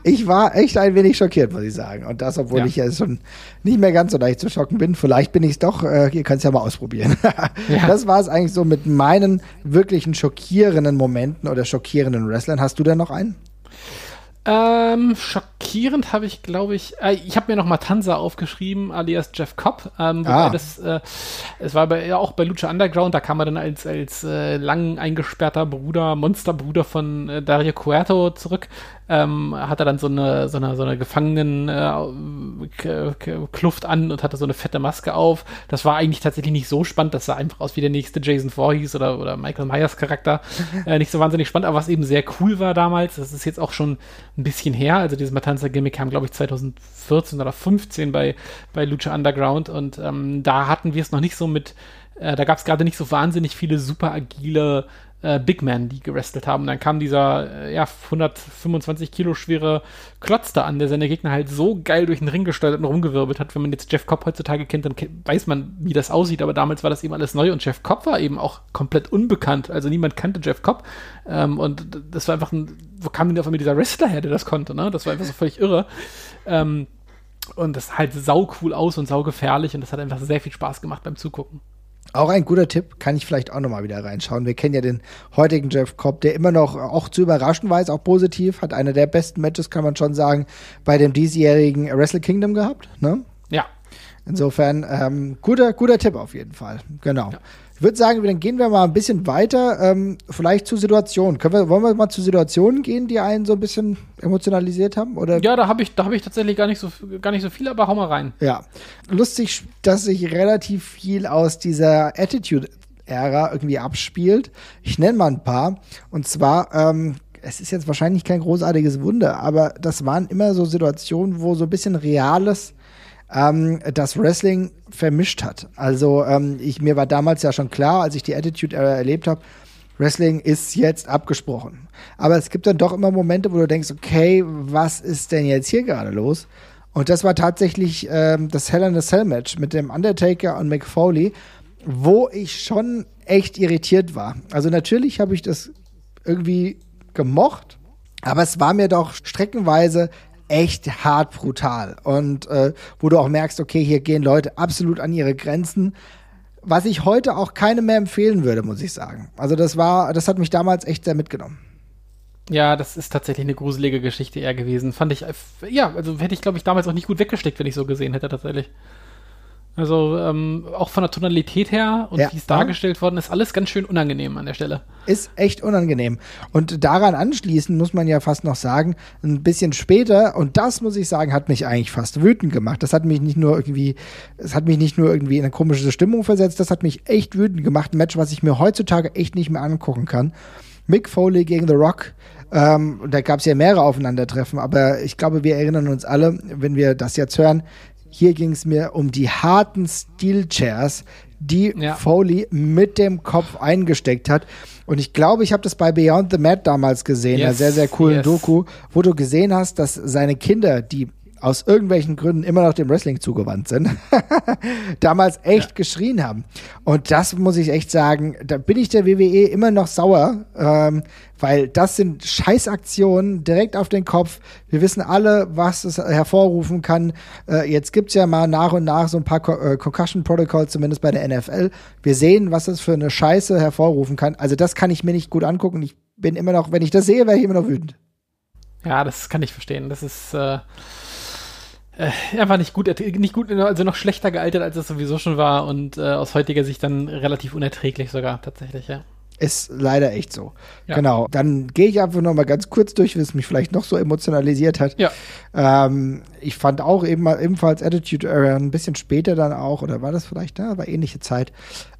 ich war echt ein wenig schockiert, muss ich sagen. Und das, obwohl Ja. ich ja schon nicht mehr ganz so leicht zu schocken bin. Vielleicht bin ich es doch. Äh, ihr könnt es ja mal ausprobieren. (laughs) Ja. Das war es eigentlich so mit meinen wirklichen schockierenden Momenten oder schockierenden Wrestlern. Hast du denn noch einen? Ähm, schockierend habe ich, glaube ich, äh, ich habe mir noch Matanza aufgeschrieben, alias Jeff Cobb. Ähm, Ah. das, äh, es war bei, ja, auch bei Lucha Underground, da kam er dann als, als äh, lang eingesperrter Bruder, Monsterbruder von äh, Dario Cuerto zurück. Ähm, hat er dann so eine, so eine, so eine Gefangenen äh, an und hatte so eine fette Maske auf. Das war eigentlich tatsächlich nicht so spannend. Das sah einfach aus wie der nächste Jason Voorhees oder, oder Michael Myers Charakter. (laughs) Äh, nicht so wahnsinnig spannend, aber was eben sehr cool war damals, das ist jetzt auch schon ein bisschen her. Also dieses Matanza-Gimmick kam, glaube ich, 2014 oder 15 bei, bei Lucha Underground und ähm, da hatten wir es noch nicht so mit, äh, da gab es gerade nicht so wahnsinnig viele super agile äh, Big Men, die gewrestelt haben. Und dann kam dieser äh, ja, 125 Kilo schwere Klotz da an, der seine Gegner halt so geil durch den Ring gesteuert und rumgewirbelt hat. Wenn man jetzt Jeff Cobb heutzutage kennt, dann weiß man, wie das aussieht. Aber damals war das eben alles neu und Jeff Cobb war eben auch komplett unbekannt. Also niemand kannte Jeff Cobb. Ähm, und das war einfach ein, wo kam denn auf einmal dieser Wrestler her, der das konnte, ne? Das war einfach so völlig irre. Ähm, und das halt sau cool aus und sau gefährlich und das hat einfach sehr viel Spaß gemacht beim Zugucken. Auch ein guter Tipp, kann ich vielleicht auch nochmal wieder reinschauen. Wir kennen ja den heutigen Jeff Cobb, der immer noch auch zu überraschen weiß, auch positiv, hat eine der besten Matches, kann man schon sagen, bei dem diesjährigen Wrestle Kingdom gehabt. Ne? Ja, Insofern, ähm, guter, guter Tipp auf jeden Fall. Genau. Ich würde sagen, dann gehen wir mal ein bisschen weiter, ähm, vielleicht zu Situationen. Können wir, wollen wir mal zu Situationen gehen, die einen so ein bisschen emotionalisiert haben? Oder Ja, da habe ich, da habe ich tatsächlich gar nicht so, gar nicht so viel, aber hau mal rein. Ja. Lustig, dass sich relativ viel aus dieser Attitude-Ära irgendwie abspielt. Ich nenne mal ein paar. Und zwar, ähm, es ist jetzt wahrscheinlich kein großartiges Wunder, aber das waren immer so Situationen, wo so ein bisschen Reales ähm, das Wrestling vermischt hat. Also ähm, ich, mir war damals ja schon klar, als ich die Attitude-Era erlebt habe, Wrestling ist jetzt abgesprochen. Aber es gibt dann doch immer Momente, wo du denkst, okay, was ist denn jetzt hier gerade los? Und das war tatsächlich ähm, das Hell in a Cell Match mit dem Undertaker und Mick Foley, wo ich schon echt irritiert war. Also natürlich habe ich das irgendwie gemocht, aber es war mir doch streckenweise echt hart brutal. Und äh, wo du auch merkst, okay, hier gehen Leute absolut an ihre Grenzen. Was ich heute auch keinem mehr empfehlen würde, muss ich sagen. Also das war, das hat mich damals echt sehr mitgenommen. Ja, das ist tatsächlich eine gruselige Geschichte eher gewesen. Fand ich, äh, ja, also hätte ich, glaube ich, damals auch nicht gut weggesteckt, wenn ich so gesehen hätte, tatsächlich. Also, ähm, auch von der Tonalität her und Ja. wie es dargestellt worden ist, alles ganz schön unangenehm an der Stelle. Ist echt unangenehm. Und daran anschließend muss man ja fast noch sagen, ein bisschen später, und das muss ich sagen, hat mich eigentlich fast wütend gemacht. Das hat mich nicht nur irgendwie, es hat mich nicht nur irgendwie in eine komische Stimmung versetzt, das hat mich echt wütend gemacht. Ein Match, was ich mir heutzutage echt nicht mehr angucken kann. Mick Foley gegen The Rock. Ähm, da gab es ja mehrere Aufeinandertreffen, aber ich glaube, wir erinnern uns alle, wenn wir das jetzt hören, hier ging es mir um die harten Steel Chairs, die Ja. Foley mit dem Kopf eingesteckt hat. Und ich glaube, ich habe das bei Beyond the Mat damals gesehen, einer Yes, sehr, sehr coolen yes. Doku, wo du gesehen hast, dass seine Kinder, die aus irgendwelchen Gründen immer noch dem Wrestling zugewandt sind, (laughs) damals echt geschrien haben. Und das muss ich echt sagen, da bin ich der WWE immer noch sauer, ähm, weil das sind Scheißaktionen direkt auf den Kopf. Wir wissen alle, was es hervorrufen kann. Äh, jetzt gibt's ja mal nach und nach so ein paar Co äh, Concussion Protocols, zumindest bei der NFL. Wir sehen, was das für eine Scheiße hervorrufen kann. Also das kann ich mir nicht gut angucken. Ich bin immer noch, wenn ich das sehe, wäre ich immer noch wütend. Ja, das kann ich verstehen. Das ist äh, äh, einfach nicht gut, nicht gut, also noch schlechter gealtert, als es sowieso schon war und äh, aus heutiger Sicht dann relativ unerträglich sogar tatsächlich, ja. Ist leider echt so. Ja. Genau. Dann gehe ich einfach noch mal ganz kurz durch, wie es mich vielleicht noch so emotionalisiert hat. Ja. Ähm, ich fand auch eben mal ebenfalls Attitude Era ein bisschen später dann auch, oder war das vielleicht da, war ähnliche Zeit,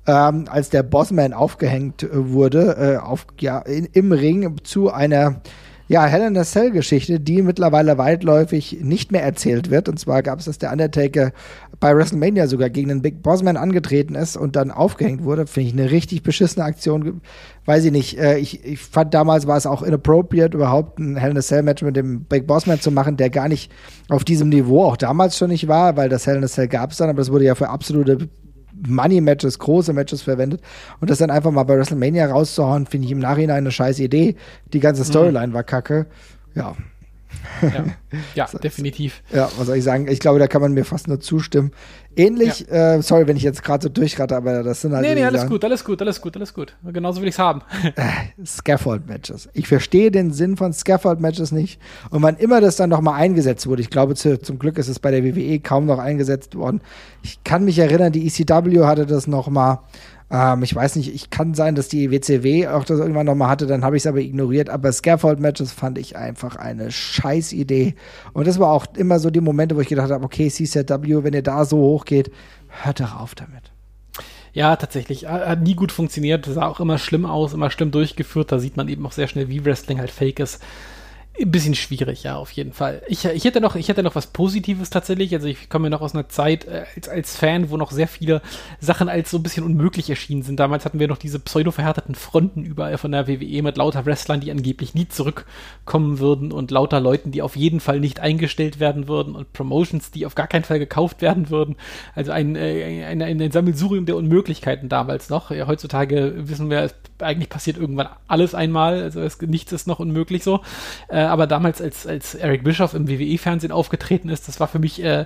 ähm, als der Bossman aufgehängt äh, wurde, äh, auf, ja, in, im Ring zu einer ja, Hell in a Cell Geschichte, die mittlerweile weitläufig nicht mehr erzählt wird. Und zwar gab es, dass der Undertaker bei WrestleMania sogar gegen den Big Bossman angetreten ist und dann aufgehängt wurde. Finde ich eine richtig beschissene Aktion. Weiß ich nicht. Äh, ich, ich fand damals war es auch inappropriate, überhaupt ein Hell in a Cell Match mit dem Big Bossman zu machen, der gar nicht auf diesem Niveau auch damals schon nicht war, weil das Hell in a Cell gab es dann, aber das wurde ja für absolute Money-Matches, große Matches verwendet. Und das dann einfach mal bei WrestleMania rauszuhauen, finde ich im Nachhinein eine scheiß Idee. Die ganze Storyline war kacke. Ja. Ja, ja (laughs) definitiv. Ja, was soll ich sagen? Ich glaube, da kann man mir fast nur zustimmen. Ähnlich, ja. äh, sorry, wenn ich jetzt gerade so durchrate, aber das sind halt. Nee, nee, alles Sachen. gut, alles gut, alles gut, alles gut. Genauso will ich es haben. (laughs) Äh, Scaffold-Matches. Ich verstehe den Sinn von Scaffold-Matches nicht. Und wann immer das dann nochmal eingesetzt wurde, ich glaube, zu, zum Glück ist es bei der WWE kaum noch eingesetzt worden. Ich kann mich erinnern, die ECW hatte das nochmal. Ähm, ich weiß nicht, ich kann sein, dass die WCW auch das irgendwann nochmal hatte, dann habe ich es aber ignoriert. Aber Scaffold-Matches fand ich einfach eine scheiß Idee. Und das war auch immer so die Momente, wo ich gedacht habe, okay, CCW, wenn ihr da so hoch geht, hört doch auf damit. Ja, tatsächlich. Hat nie gut funktioniert. Sah auch immer schlimm aus, immer schlimm durchgeführt. Da sieht man eben auch sehr schnell, wie Wrestling halt fake ist. Ein bisschen schwierig, ja, auf jeden Fall. Ich, ich, hätte noch, ich hätte noch was Positives tatsächlich. Also ich komme ja noch aus einer Zeit äh, als, als Fan, wo noch sehr viele Sachen als so ein bisschen unmöglich erschienen sind. Damals hatten wir noch diese pseudo-verhärteten Fronten überall von der WWE mit lauter Wrestlern, die angeblich nie zurückkommen würden und lauter Leuten, die auf jeden Fall nicht eingestellt werden würden und Promotions, die auf gar keinen Fall gekauft werden würden. Also ein, äh, ein, ein, Sammelsurium der Unmöglichkeiten damals noch. Ja, heutzutage wissen wir, es eigentlich passiert irgendwann alles einmal. Also es, nichts ist noch unmöglich so. Äh, aber damals, als, als Eric Bischoff im WWE-Fernsehen aufgetreten ist, das war für mich äh,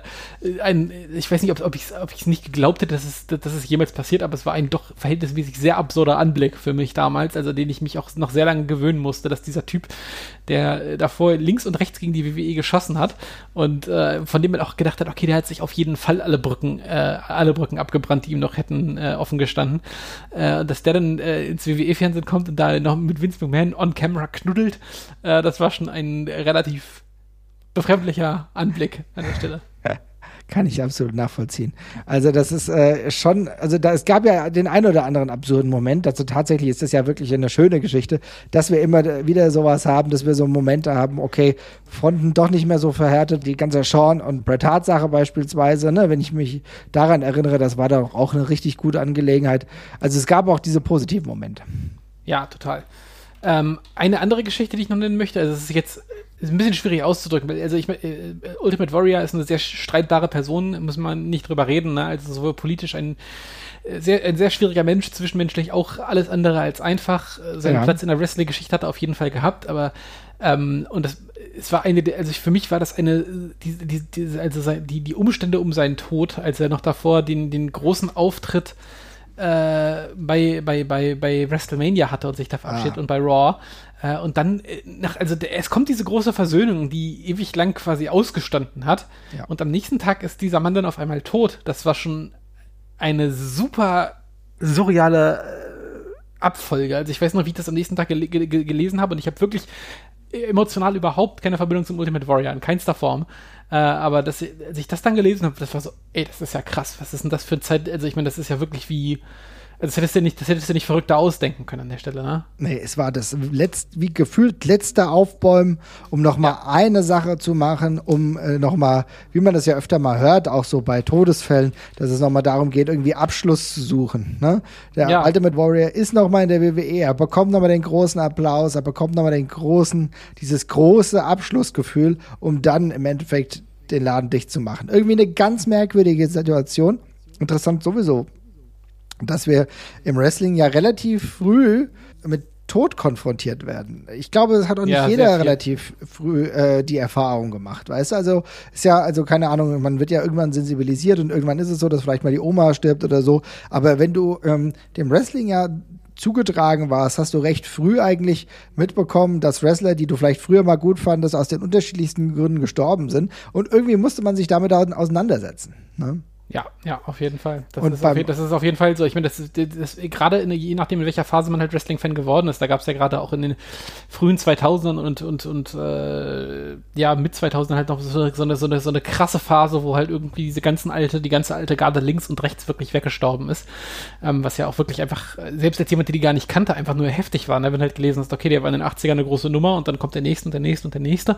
ein, ich weiß nicht, ob, ob ich es nicht geglaubt hätte, dass es, dass es jemals passiert, aber es war ein doch verhältnismäßig sehr absurder Anblick für mich damals, also den ich mich auch noch sehr lange gewöhnen musste, dass dieser Typ, der davor links und rechts gegen die WWE geschossen hat und äh, von dem man auch gedacht hat, okay, der hat sich auf jeden Fall alle Brücken, äh, alle Brücken abgebrannt, die ihm noch hätten äh, offen gestanden, äh, dass der dann äh, ins WWE-Fernsehen kommt und da noch mit Vince McMahon on camera knuddelt, äh, das war schon ein relativ befremdlicher Anblick an der Stelle. Kann ich absolut nachvollziehen. Also das ist äh, schon, also da, es gab ja den ein oder anderen absurden Moment. Also tatsächlich ist das ja wirklich eine schöne Geschichte, dass wir immer wieder sowas haben, dass wir so Momente haben, okay, Fronten doch nicht mehr so verhärtet. Die ganze Sean und Bret Hart Sache beispielsweise, ne, wenn ich mich daran erinnere, das war doch auch eine richtig gute Angelegenheit. Also es gab auch diese positiven Momente. Ja, total. Ähm, eine andere Geschichte, die ich noch nennen möchte, also es ist jetzt ist ein bisschen schwierig auszudrücken. Also ich äh, Ultimate Warrior ist eine sehr streitbare Person, muss man nicht drüber reden. Ne? Also sowohl politisch ein äh, sehr, ein sehr schwieriger Mensch, zwischenmenschlich auch alles andere als einfach. Äh, seinen ja. Platz in der Wrestling-Geschichte hat er auf jeden Fall gehabt, aber ähm, und das es war eine, also für mich war das eine, die, die, die, also die, die Umstände um seinen Tod, als er noch davor den, den großen Auftritt äh, bei, bei, bei, bei WrestleMania hatte und sich da verabschiedet ah. und bei Raw. Äh, und dann, äh, nach, also es kommt diese große Versöhnung, die ewig lang quasi ausgestanden hat. Ja. Und am nächsten Tag ist dieser Mann dann auf einmal tot. Das war schon eine super surreale äh, Abfolge. Also ich weiß noch, wie ich das am nächsten Tag gel gel gelesen habe und ich habe wirklich emotional überhaupt keine Verbindung zum Ultimate Warrior in keinster Form. Äh, aber dass, als ich das dann gelesen habe, das war so, ey, das ist ja krass. Was ist denn das für Zeit? Also ich meine, das ist ja wirklich wie das hättest du nicht, das hättest du nicht verrückter ausdenken können an der Stelle, ne? Nee, es war das letzt, wie gefühlt letzte Aufbäumen, um nochmal ja. eine Sache zu machen, um äh, nochmal, wie man das ja öfter mal hört, auch so bei Todesfällen, dass es nochmal darum geht, irgendwie Abschluss zu suchen. Ne? Der ja. Ultimate Warrior ist nochmal in der WWE, er bekommt nochmal den großen Applaus, er bekommt nochmal den großen, dieses große Abschlussgefühl, um dann im Endeffekt den Laden dicht zu machen. Irgendwie eine ganz merkwürdige Situation. Interessant sowieso, dass wir im Wrestling ja relativ früh mit Tod konfrontiert werden. Ich glaube, es hat auch nicht ja, jeder relativ früh äh, die Erfahrung gemacht, weißt du? Also ist ja, also keine Ahnung, man wird ja irgendwann sensibilisiert und irgendwann ist es so, dass vielleicht mal die Oma stirbt oder so. Aber wenn du ähm, dem Wrestling ja zugetragen warst, hast du recht früh eigentlich mitbekommen, dass Wrestler, die du vielleicht früher mal gut fandest, aus den unterschiedlichsten Gründen gestorben sind. Und irgendwie musste man sich damit auseinandersetzen. Ne? Ja, ja, auf jeden Fall. Das, und ist, auf, das ist auf jeden Fall so. Ich meine, das, das, das gerade je nachdem, in welcher Phase man halt Wrestling-Fan geworden ist, da gab es ja gerade auch in den frühen 2000ern und, und, und äh, ja, mit 2000 halt noch so, so, eine, so, eine, so eine krasse Phase, wo halt irgendwie diese ganzen alte, die ganze alte Garde links und rechts wirklich weggestorben ist. Ähm, was ja auch wirklich einfach, selbst als jemand, der die gar nicht kannte, einfach nur heftig war. Ne? Wenn halt gelesen hast, okay, der war in den 80ern eine große Nummer und dann kommt der nächste und der nächste und der nächste.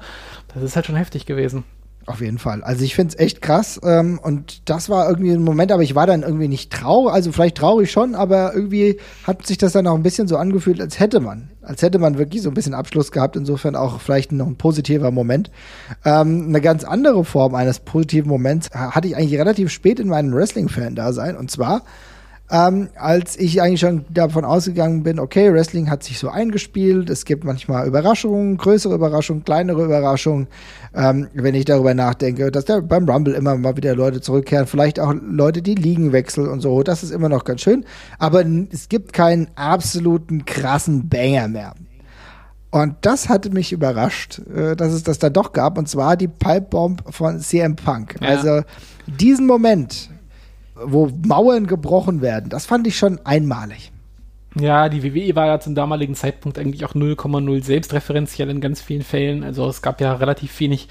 Das ist halt schon heftig gewesen. Auf jeden Fall. Also ich finde es echt krass. Ähm, und das war irgendwie ein Moment, aber ich war dann irgendwie nicht traurig, also vielleicht traurig schon, aber irgendwie hat sich das dann auch ein bisschen so angefühlt, als hätte man, als hätte man wirklich so ein bisschen Abschluss gehabt. Insofern auch vielleicht noch ein positiver Moment. Ähm, eine ganz andere Form eines positiven Moments hatte ich eigentlich relativ spät in meinem Wrestling-Fan-Dasein. Und zwar ähm, als ich eigentlich schon davon ausgegangen bin, okay, Wrestling hat sich so eingespielt, es gibt manchmal Überraschungen, größere Überraschungen, kleinere Überraschungen, ähm, wenn ich darüber nachdenke, dass da beim Rumble immer mal wieder Leute zurückkehren, vielleicht auch Leute, die Ligen wechseln und so, das ist immer noch ganz schön, aber es gibt keinen absoluten krassen Banger mehr. Und das hatte mich überrascht, äh, dass es das da doch gab, und zwar die Pipebomb von CM Punk. Ja. Also diesen Moment, wo Mauern gebrochen werden, das fand ich schon einmalig. Ja, die WWE war ja zum damaligen Zeitpunkt eigentlich auch 0,0 selbstreferenziell in ganz vielen Fällen. Also es gab ja relativ wenig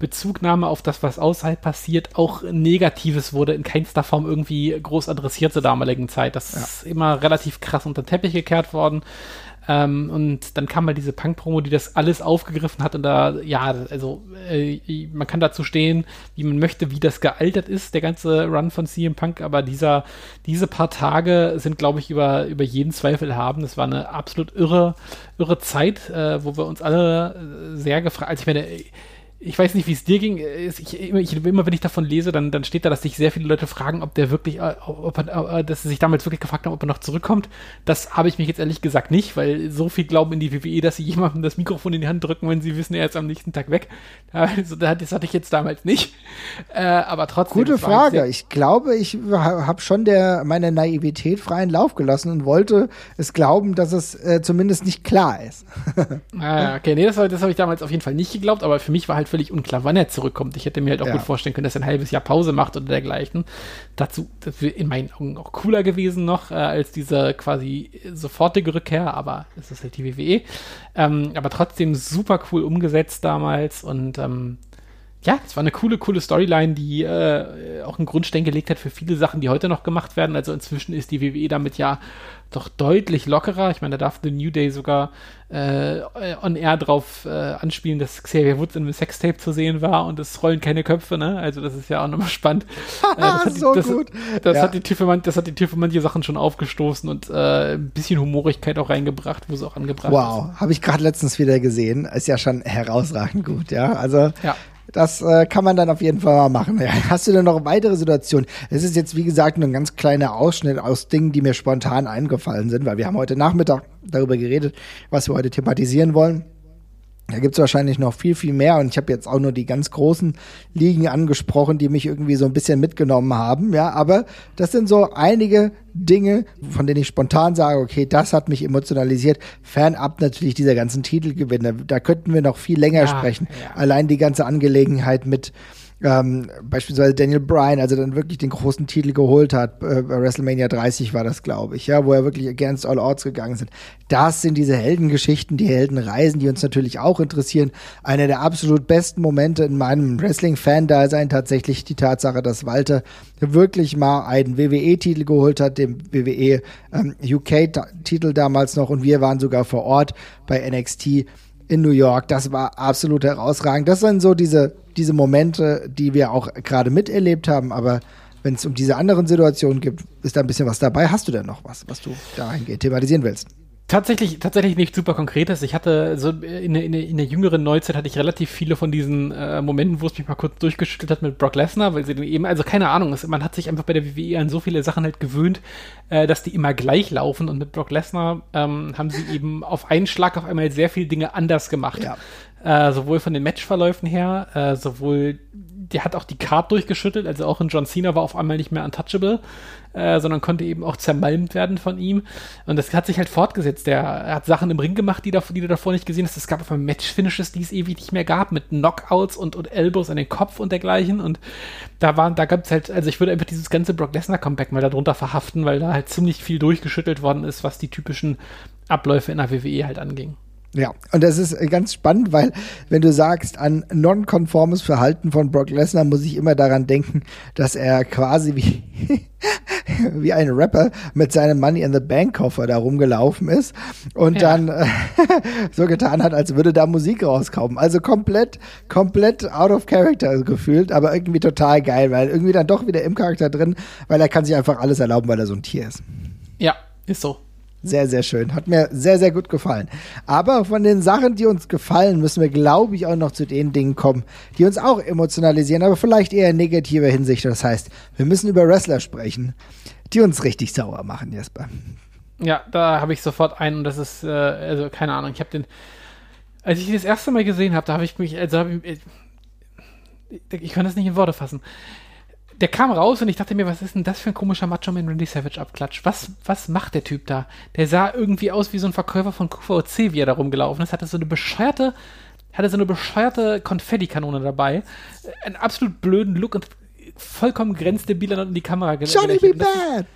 Bezugnahme auf das, was außerhalb passiert. Auch Negatives wurde in keinster Form irgendwie groß adressiert zur damaligen Zeit. Das ist immer relativ krass unter den Teppich gekehrt worden. Ähm, und dann kam mal diese Punk-Promo, die das alles aufgegriffen hat und da, ja, also äh, man kann dazu stehen, wie man möchte, wie das gealtert ist, der ganze Run von CM Punk, aber dieser, diese paar Tage sind, glaube ich, über, über jeden Zweifel haben. Das war eine absolut irre, irre Zeit, äh, wo wir uns alle äh, sehr gefragt, also ich meine, ich weiß nicht, wie es dir ging. Ich, ich, immer wenn ich davon lese, dann, dann steht da, dass sich sehr viele Leute fragen, ob der wirklich, äh, ob er, äh, dass sie sich damals wirklich gefragt haben, ob er noch zurückkommt. Das habe ich mich jetzt ehrlich gesagt nicht, weil so viel glauben in die WWE, dass sie jemandem das Mikrofon in die Hand drücken, wenn sie wissen, er ist am nächsten Tag weg. (laughs) Also, das hatte ich jetzt damals nicht. Äh, aber trotzdem. Gute Frage. Ich glaube, ich habe schon der meiner Naivität freien Lauf gelassen und wollte es glauben, dass es äh, zumindest nicht klar ist. (laughs) ah, okay, nee, das, das habe ich damals auf jeden Fall nicht geglaubt, aber für mich war halt völlig unklar, wann er zurückkommt. Ich hätte mir halt auch Ja. gut vorstellen können, dass er ein halbes Jahr Pause macht oder dergleichen. Dazu, das wäre in meinen Augen auch cooler gewesen noch, äh, als diese quasi sofortige Rückkehr, aber es ist halt die WWE. Ähm, aber trotzdem super cool umgesetzt damals und ähm, ja, es war eine coole, coole Storyline, die äh, auch einen Grundstein gelegt hat für viele Sachen, die heute noch gemacht werden. Also inzwischen ist die WWE damit ja doch deutlich lockerer. Ich meine, da darf The New Day sogar äh, on air drauf äh, anspielen, dass Xavier Woods in einem Sextape zu sehen war und es rollen keine Köpfe, ne? Also das ist ja auch nochmal spannend. (laughs) Äh, das hat die- So das, gut. Das, Ja. hat die Tür für man, das hat die für manche Sachen schon aufgestoßen und äh, ein bisschen Humorigkeit auch reingebracht, wo sie auch angebracht ist. Wow, habe ich gerade letztens wieder gesehen. Ist ja schon herausragend gut, ja. Also Ja. Das äh, kann man dann auf jeden Fall mal machen. Ja. Hast du denn noch weitere Situationen? Es ist jetzt, wie gesagt, nur ein ganz kleiner Ausschnitt aus Dingen, die mir spontan eingefallen sind, weil wir haben heute Nachmittag darüber geredet, was wir heute thematisieren wollen. Da gibt's wahrscheinlich noch viel, viel mehr. Und ich habe jetzt auch nur die ganz großen Ligen angesprochen, die mich irgendwie so ein bisschen mitgenommen haben. Ja, aber das sind so einige Dinge, von denen ich spontan sage, okay, das hat mich emotionalisiert. Fernab natürlich dieser ganzen Titelgewinne. Da könnten wir noch viel länger Ja, sprechen. ja. Allein die ganze Angelegenheit mit ähm, beispielsweise Daniel Bryan, also dann wirklich den großen Titel geholt hat, äh, bei WrestleMania 30 war das, glaube ich, ja, wo er wirklich against all odds gegangen sind. Das sind diese Heldengeschichten, die Heldenreisen, die uns natürlich auch interessieren. Einer der absolut besten Momente in meinem Wrestling-Fan-Dasein tatsächlich die Tatsache, dass Walter wirklich mal einen WWE-Titel geholt hat, den WWE ähm, UK-Titel damals noch und wir waren sogar vor Ort bei NXT in New York. Das war absolut herausragend. Das sind so diese, diese Momente, die wir auch gerade miterlebt haben, aber wenn es um diese anderen Situationen gibt, ist da ein bisschen was dabei. Hast du denn noch was, was du dahingehend thematisieren willst? Tatsächlich, tatsächlich nicht super konkretes. Ich hatte so in der, in der, in der jüngeren Neuzeit hatte ich relativ viele von diesen äh, Momenten, wo es mich mal kurz durchgeschüttelt hat mit Brock Lesnar, weil sie dann eben, also keine Ahnung, man hat sich einfach bei der WWE an so viele Sachen halt gewöhnt, äh, dass die immer gleich laufen und mit Brock Lesnar ähm, haben sie eben auf einen Schlag auf einmal sehr viele Dinge anders gemacht. Ja. Äh, sowohl von den Matchverläufen her, äh, sowohl der hat auch die Card durchgeschüttelt, also auch in John Cena war auf einmal nicht mehr untouchable, äh, sondern konnte eben auch zermalmt werden von ihm. Und das hat sich halt fortgesetzt. Der er hat Sachen im Ring gemacht, die, da, die du davor nicht gesehen hast. Es gab auf einmal Match-Finishes, die es ewig nicht mehr gab, mit Knockouts und, und Elbows an den Kopf und dergleichen. Und da waren, da gab es halt, also ich würde einfach dieses ganze Brock Lesnar-Comeback mal darunter verhaften, weil da halt ziemlich viel durchgeschüttelt worden ist, was die typischen Abläufe in der WWE halt anging. Ja, und das ist äh, ganz spannend, weil wenn du sagst, an nonkonformes Verhalten von Brock Lesnar, muss ich immer daran denken, dass er quasi wie, (laughs) wie ein Rapper mit seinem Money in the Bank Koffer da rumgelaufen ist und Ja. dann äh, (laughs) so getan hat, als würde da Musik rauskommen. Also komplett, komplett out of character gefühlt, aber irgendwie total geil, weil irgendwie dann doch wieder im Charakter drin, weil er kann sich einfach alles erlauben, weil er so ein Tier ist. Ja, ist so. Sehr, sehr schön. Hat mir sehr, sehr gut gefallen. Aber von den Sachen, die uns gefallen, müssen wir, glaube ich, auch noch zu den Dingen kommen, die uns auch emotionalisieren, aber vielleicht eher in negativer Hinsicht. Das heißt, wir müssen über Wrestler sprechen, die uns richtig sauer machen, Jesper. Ja, da habe ich sofort einen das ist, äh, also keine Ahnung, ich habe den, als ich ihn das erste Mal gesehen habe, da habe ich mich, also hab ich, ich kann das nicht in Worte fassen der kam raus und ich dachte mir, was ist denn das für ein komischer Macho-Man Randy Savage abklatscht? Was, was macht der Typ da? Der sah irgendwie aus wie so ein Verkäufer von QVC, wie er da rumgelaufen ist. Hatte so eine bescheuerte, hatte so eine bescheuerte Konfettikanone dabei. Einen absolut blöden Look und vollkommen grenzdebiler in die Kamera Johnny be bad!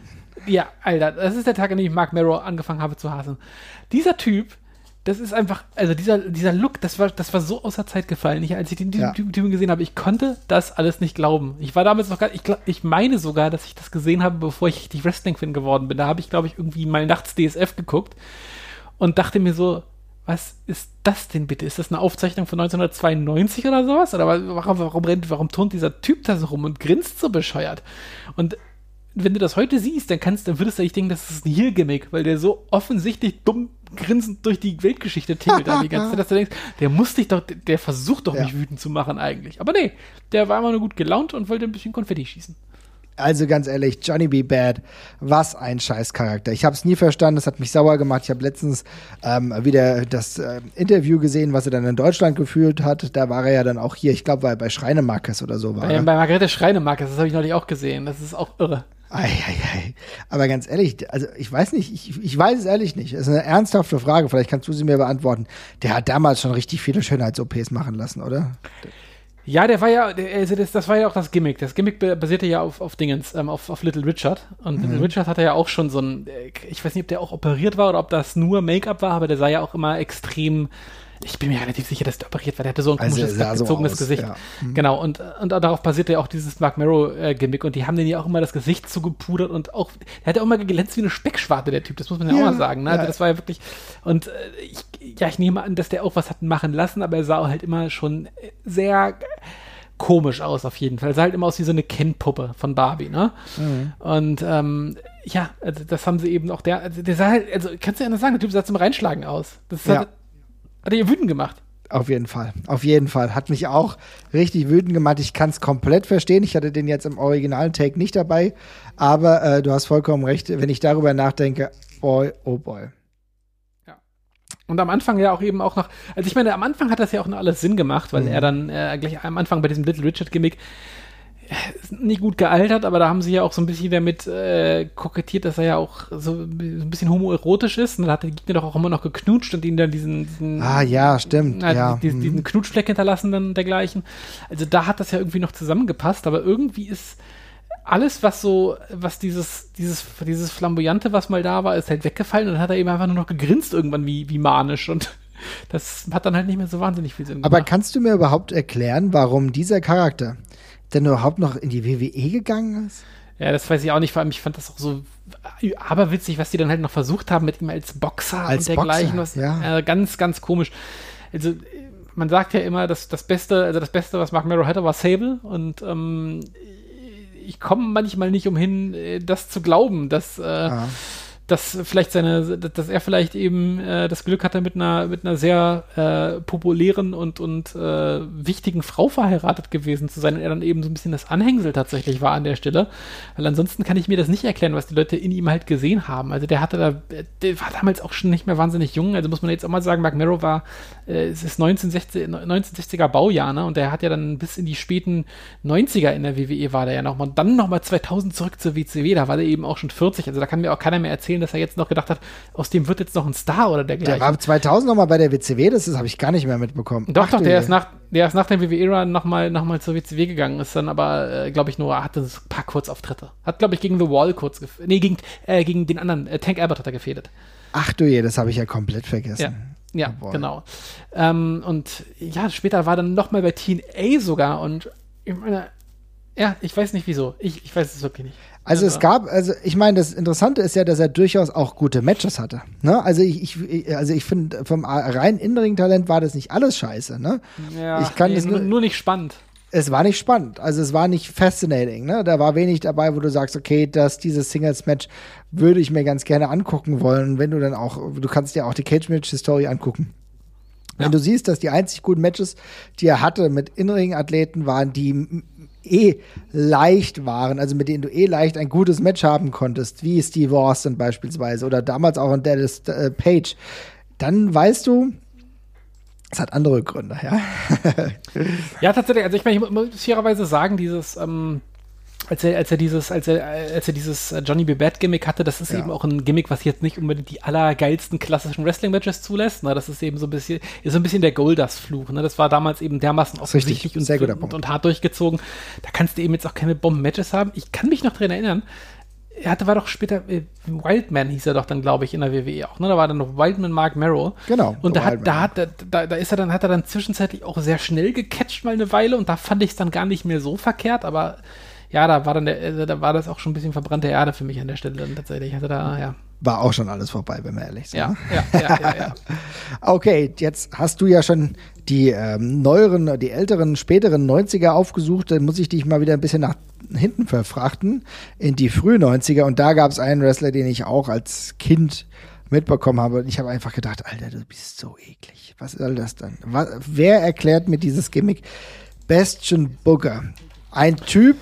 Ja, Alter, das ist der Tag, an dem ich Mark Marrow angefangen habe zu hassen. Dieser Typ das ist einfach, also dieser, dieser Look, das war, das war so außer Zeit gefallen. Ich, als ich den ja. Typen gesehen habe, ich konnte das alles nicht glauben. Ich war damals noch gar, ich, ich meine sogar, dass ich das gesehen habe, bevor ich richtig Wrestling-Fan geworden bin. Da habe ich, glaube ich, irgendwie mal nachts DSF geguckt und dachte mir so, was ist das denn bitte? Ist das eine Aufzeichnung von 1992 oder sowas? Oder warum, warum rennt, warum turnt dieser Typ da so rum und grinst so bescheuert? Und wenn du das heute siehst, dann kannst, dann würdest du eigentlich denken, das ist ein Heel-Gimmick, weil der so offensichtlich dumm grinsend durch die Weltgeschichte tingelt da die ganze (laughs) Zeit, dass du denkst, der muss dich doch, der versucht doch ja. mich wütend zu machen eigentlich. Aber nee, der war immer nur gut gelaunt und wollte ein bisschen Konfetti schießen. Also ganz ehrlich, Johnny B. Bad, was ein Scheißcharakter. Ich habe es nie verstanden, das hat mich sauer gemacht. Ich habe letztens ähm, wieder das äh, Interview gesehen, was er dann in Deutschland geführt hat. Da war er ja dann auch hier, ich glaube, bei Schreinemarkes oder so war bei. Bei Margarete Schreinemarkes, das habe ich neulich auch gesehen. Das ist auch irre. Ei, ei, ei. Aber ganz ehrlich, also ich weiß nicht, ich, ich weiß es ehrlich nicht. Das ist eine ernsthafte Frage, vielleicht kannst du sie mir beantworten. Der hat damals schon richtig viele Schönheits-OPs machen lassen, oder? Ja, der war ja, also das, das war ja auch das Gimmick. Das Gimmick basierte ja auf, auf Dingens, ähm, auf, auf Little Richard. Und mhm. Little Richard hatte ja auch schon so ein, äh, ich weiß nicht, ob der auch operiert war oder ob das nur Make-up war, aber der sah ja auch immer extrem ich bin mir relativ sicher, dass der operiert war. Der hatte so ein also komisches, gezogenes so Gesicht. Ja. Mhm. Genau, und, und darauf basierte ja auch dieses Mark Marrow-Gimmick. Äh, und die haben den ja auch immer das Gesicht zugepudert und auch, der hat ja auch immer geglänzt wie eine Speckschwarte, der Typ. Das muss man ja, ja auch mal sagen. Ne? Also das war ja wirklich, und äh, ich, ja, ich nehme an, dass der auch was hat machen lassen, aber er sah halt immer schon sehr komisch aus, auf jeden Fall. Er sah halt immer aus wie so eine Ken-Puppe von Barbie, ne? Mhm. Und, ähm, ja, also das haben sie eben auch der, also der sah halt, also kannst du ja nicht sagen, der Typ sah zum Reinschlagen aus. Das ja. hat, hat er ihr wütend gemacht? Auf jeden Fall. Auf jeden Fall. Hat mich auch richtig wütend gemacht. Ich kann es komplett verstehen. Ich hatte den jetzt im originalen Take nicht dabei. Aber äh, du hast vollkommen recht. Wenn ich darüber nachdenke, boy, oh boy. Ja. Und am Anfang ja auch eben auch noch, also ich meine, am Anfang hat das ja auch noch alles Sinn gemacht, weil mhm. er dann äh, gleich am Anfang bei diesem Little Richard Gimmick nicht gut gealtert, aber da haben sie ja auch so ein bisschen damit äh, kokettiert, dass er ja auch so, ein bisschen homoerotisch ist. Und dann hat der Gegner doch auch immer noch geknutscht und ihn dann diesen, diesen Ah ja, stimmt. Äh, ja. Diesen, diesen mhm. Knutschfleck hinterlassen dann dergleichen. Also da hat das ja irgendwie noch zusammengepasst, aber irgendwie ist alles, was so, was dieses, dieses, dieses Flamboyante, was mal da war, ist halt weggefallen und dann hat er eben einfach nur noch gegrinst irgendwann wie, wie manisch und (laughs) das hat dann halt nicht mehr so wahnsinnig viel Sinn gemacht. Aber kannst du mir überhaupt erklären, warum dieser Charakter, denn überhaupt noch in die WWE gegangen ist? Ja, das weiß ich auch nicht. Vor allem, ich fand das auch so aberwitzig, was die dann halt noch versucht haben mit ihm als Boxer als und dergleichen. Boxer, was, ja. Äh, ganz, ganz komisch. Also, man sagt ja immer, dass das Beste, also das Beste, was Mark Merrow hatte, war Sable. Und ähm, ich komme manchmal nicht umhin, äh, das zu glauben, dass. Äh, ah dass vielleicht seine, dass er vielleicht eben äh, das Glück hatte, mit einer, mit einer sehr äh, populären und, und äh, wichtigen Frau verheiratet gewesen zu sein und er dann eben so ein bisschen das Anhängsel tatsächlich war an der Stelle. Weil ansonsten kann ich mir das nicht erklären, was die Leute in ihm halt gesehen haben. Also der hatte da, der war damals auch schon nicht mehr wahnsinnig jung. Also muss man jetzt auch mal sagen, Mark Merrow war, äh, es ist 1960, 1960er Baujahr, ne? Und der hat ja dann bis in die späten 90er in der WWE war der ja nochmal, dann nochmal 2000 zurück zur WCW, da war der eben auch schon 40. Also da kann mir auch keiner mehr erzählen, dass er jetzt noch gedacht hat, aus dem wird jetzt noch ein Star oder dergleichen. Der war 2000 nochmal bei der WCW, das habe ich gar nicht mehr mitbekommen. Doch, Ach, doch, der ist, nach, der ist nach dem WWE-Era nochmal noch mal zur WCW gegangen, ist dann aber, äh, glaube ich, nur, hatte ein paar Kurzauftritte. Hat, glaube ich, gegen The Wall kurz, nee, gegen, äh, gegen den anderen, äh, Tank Abbott hat er gefädet. Ach du je, das habe ich ja komplett vergessen. Ja. Ja, oh genau. Ähm, und ja, später war dann nochmal bei TNA sogar und ich meine, ja, ich weiß nicht wieso. Ich, ich weiß es wirklich nicht. Also es gab, also ich meine, das Interessante ist ja, dass er durchaus auch gute Matches hatte. Ne? Also ich, ich also ich finde, vom rein Innenring-Talent war das nicht alles scheiße. Ne? Ja, ich kann nee, das nur, nur nicht spannend. Es war nicht spannend. Also es war nicht fascinating. Ne? Da war wenig dabei, wo du sagst, okay, dass dieses Singles-Match würde ich mir ganz gerne angucken wollen. Wenn du dann auch, du kannst dir auch die Cage-Match-Story angucken. Wenn Ja. du siehst, dass die einzig guten Matches, die er hatte mit Innenring-Athleten, waren, die eh leicht waren, also mit denen du eh leicht ein gutes Match haben konntest, wie Steve Austin beispielsweise oder damals auch in Dallas äh, Page, dann weißt du, es hat andere Gründe, ja. (laughs) Ja, tatsächlich. Also ich meine, ich muss fairerweise sagen, dieses, ähm, als er, als er dieses, als er, als er dieses äh, Johnny B. Bad Gimmick hatte, das ist Ja. eben auch ein Gimmick, was jetzt nicht unbedingt die allergeilsten klassischen Wrestling-Matches zulässt. Ne? Das ist eben so ein bisschen, ist so ein bisschen der Goldust-Fluch. Ne? Das war damals eben dermaßen offensichtlich und, und, und hart durchgezogen. Da kannst du eben jetzt auch keine Bomben-Matches haben. Ich kann mich noch dran erinnern, er hatte, war doch später, äh, Wildman hieß er doch dann, glaube ich, in der WWE auch, ne? Da war dann noch Wildman Mark Merrow. Genau, Und da hat, da hat, da, da ist er dann, hat er dann zwischenzeitlich auch sehr schnell gecatcht mal eine Weile und da fand ich es dann gar nicht mehr so verkehrt, aber ja, da war dann der, äh, da war das auch schon ein bisschen verbrannte Erde für mich an der Stelle dann tatsächlich. Ich hatte da, ja. War auch schon alles vorbei, wenn wir ehrlich sind. Ja, ne? ja, ja, ja, ja. (laughs) Okay, jetzt hast du ja schon die ähm, neueren, die älteren, späteren 90er aufgesucht. Dann muss ich dich mal wieder ein bisschen nach hinten verfrachten in die frühen 90er. Und da gab es einen Wrestler, den ich auch als Kind mitbekommen habe. Und ich habe einfach gedacht, Alter, du bist so eklig. Was soll das dann? Wer erklärt mir dieses Gimmick? Bastian Booger. Ein Typ,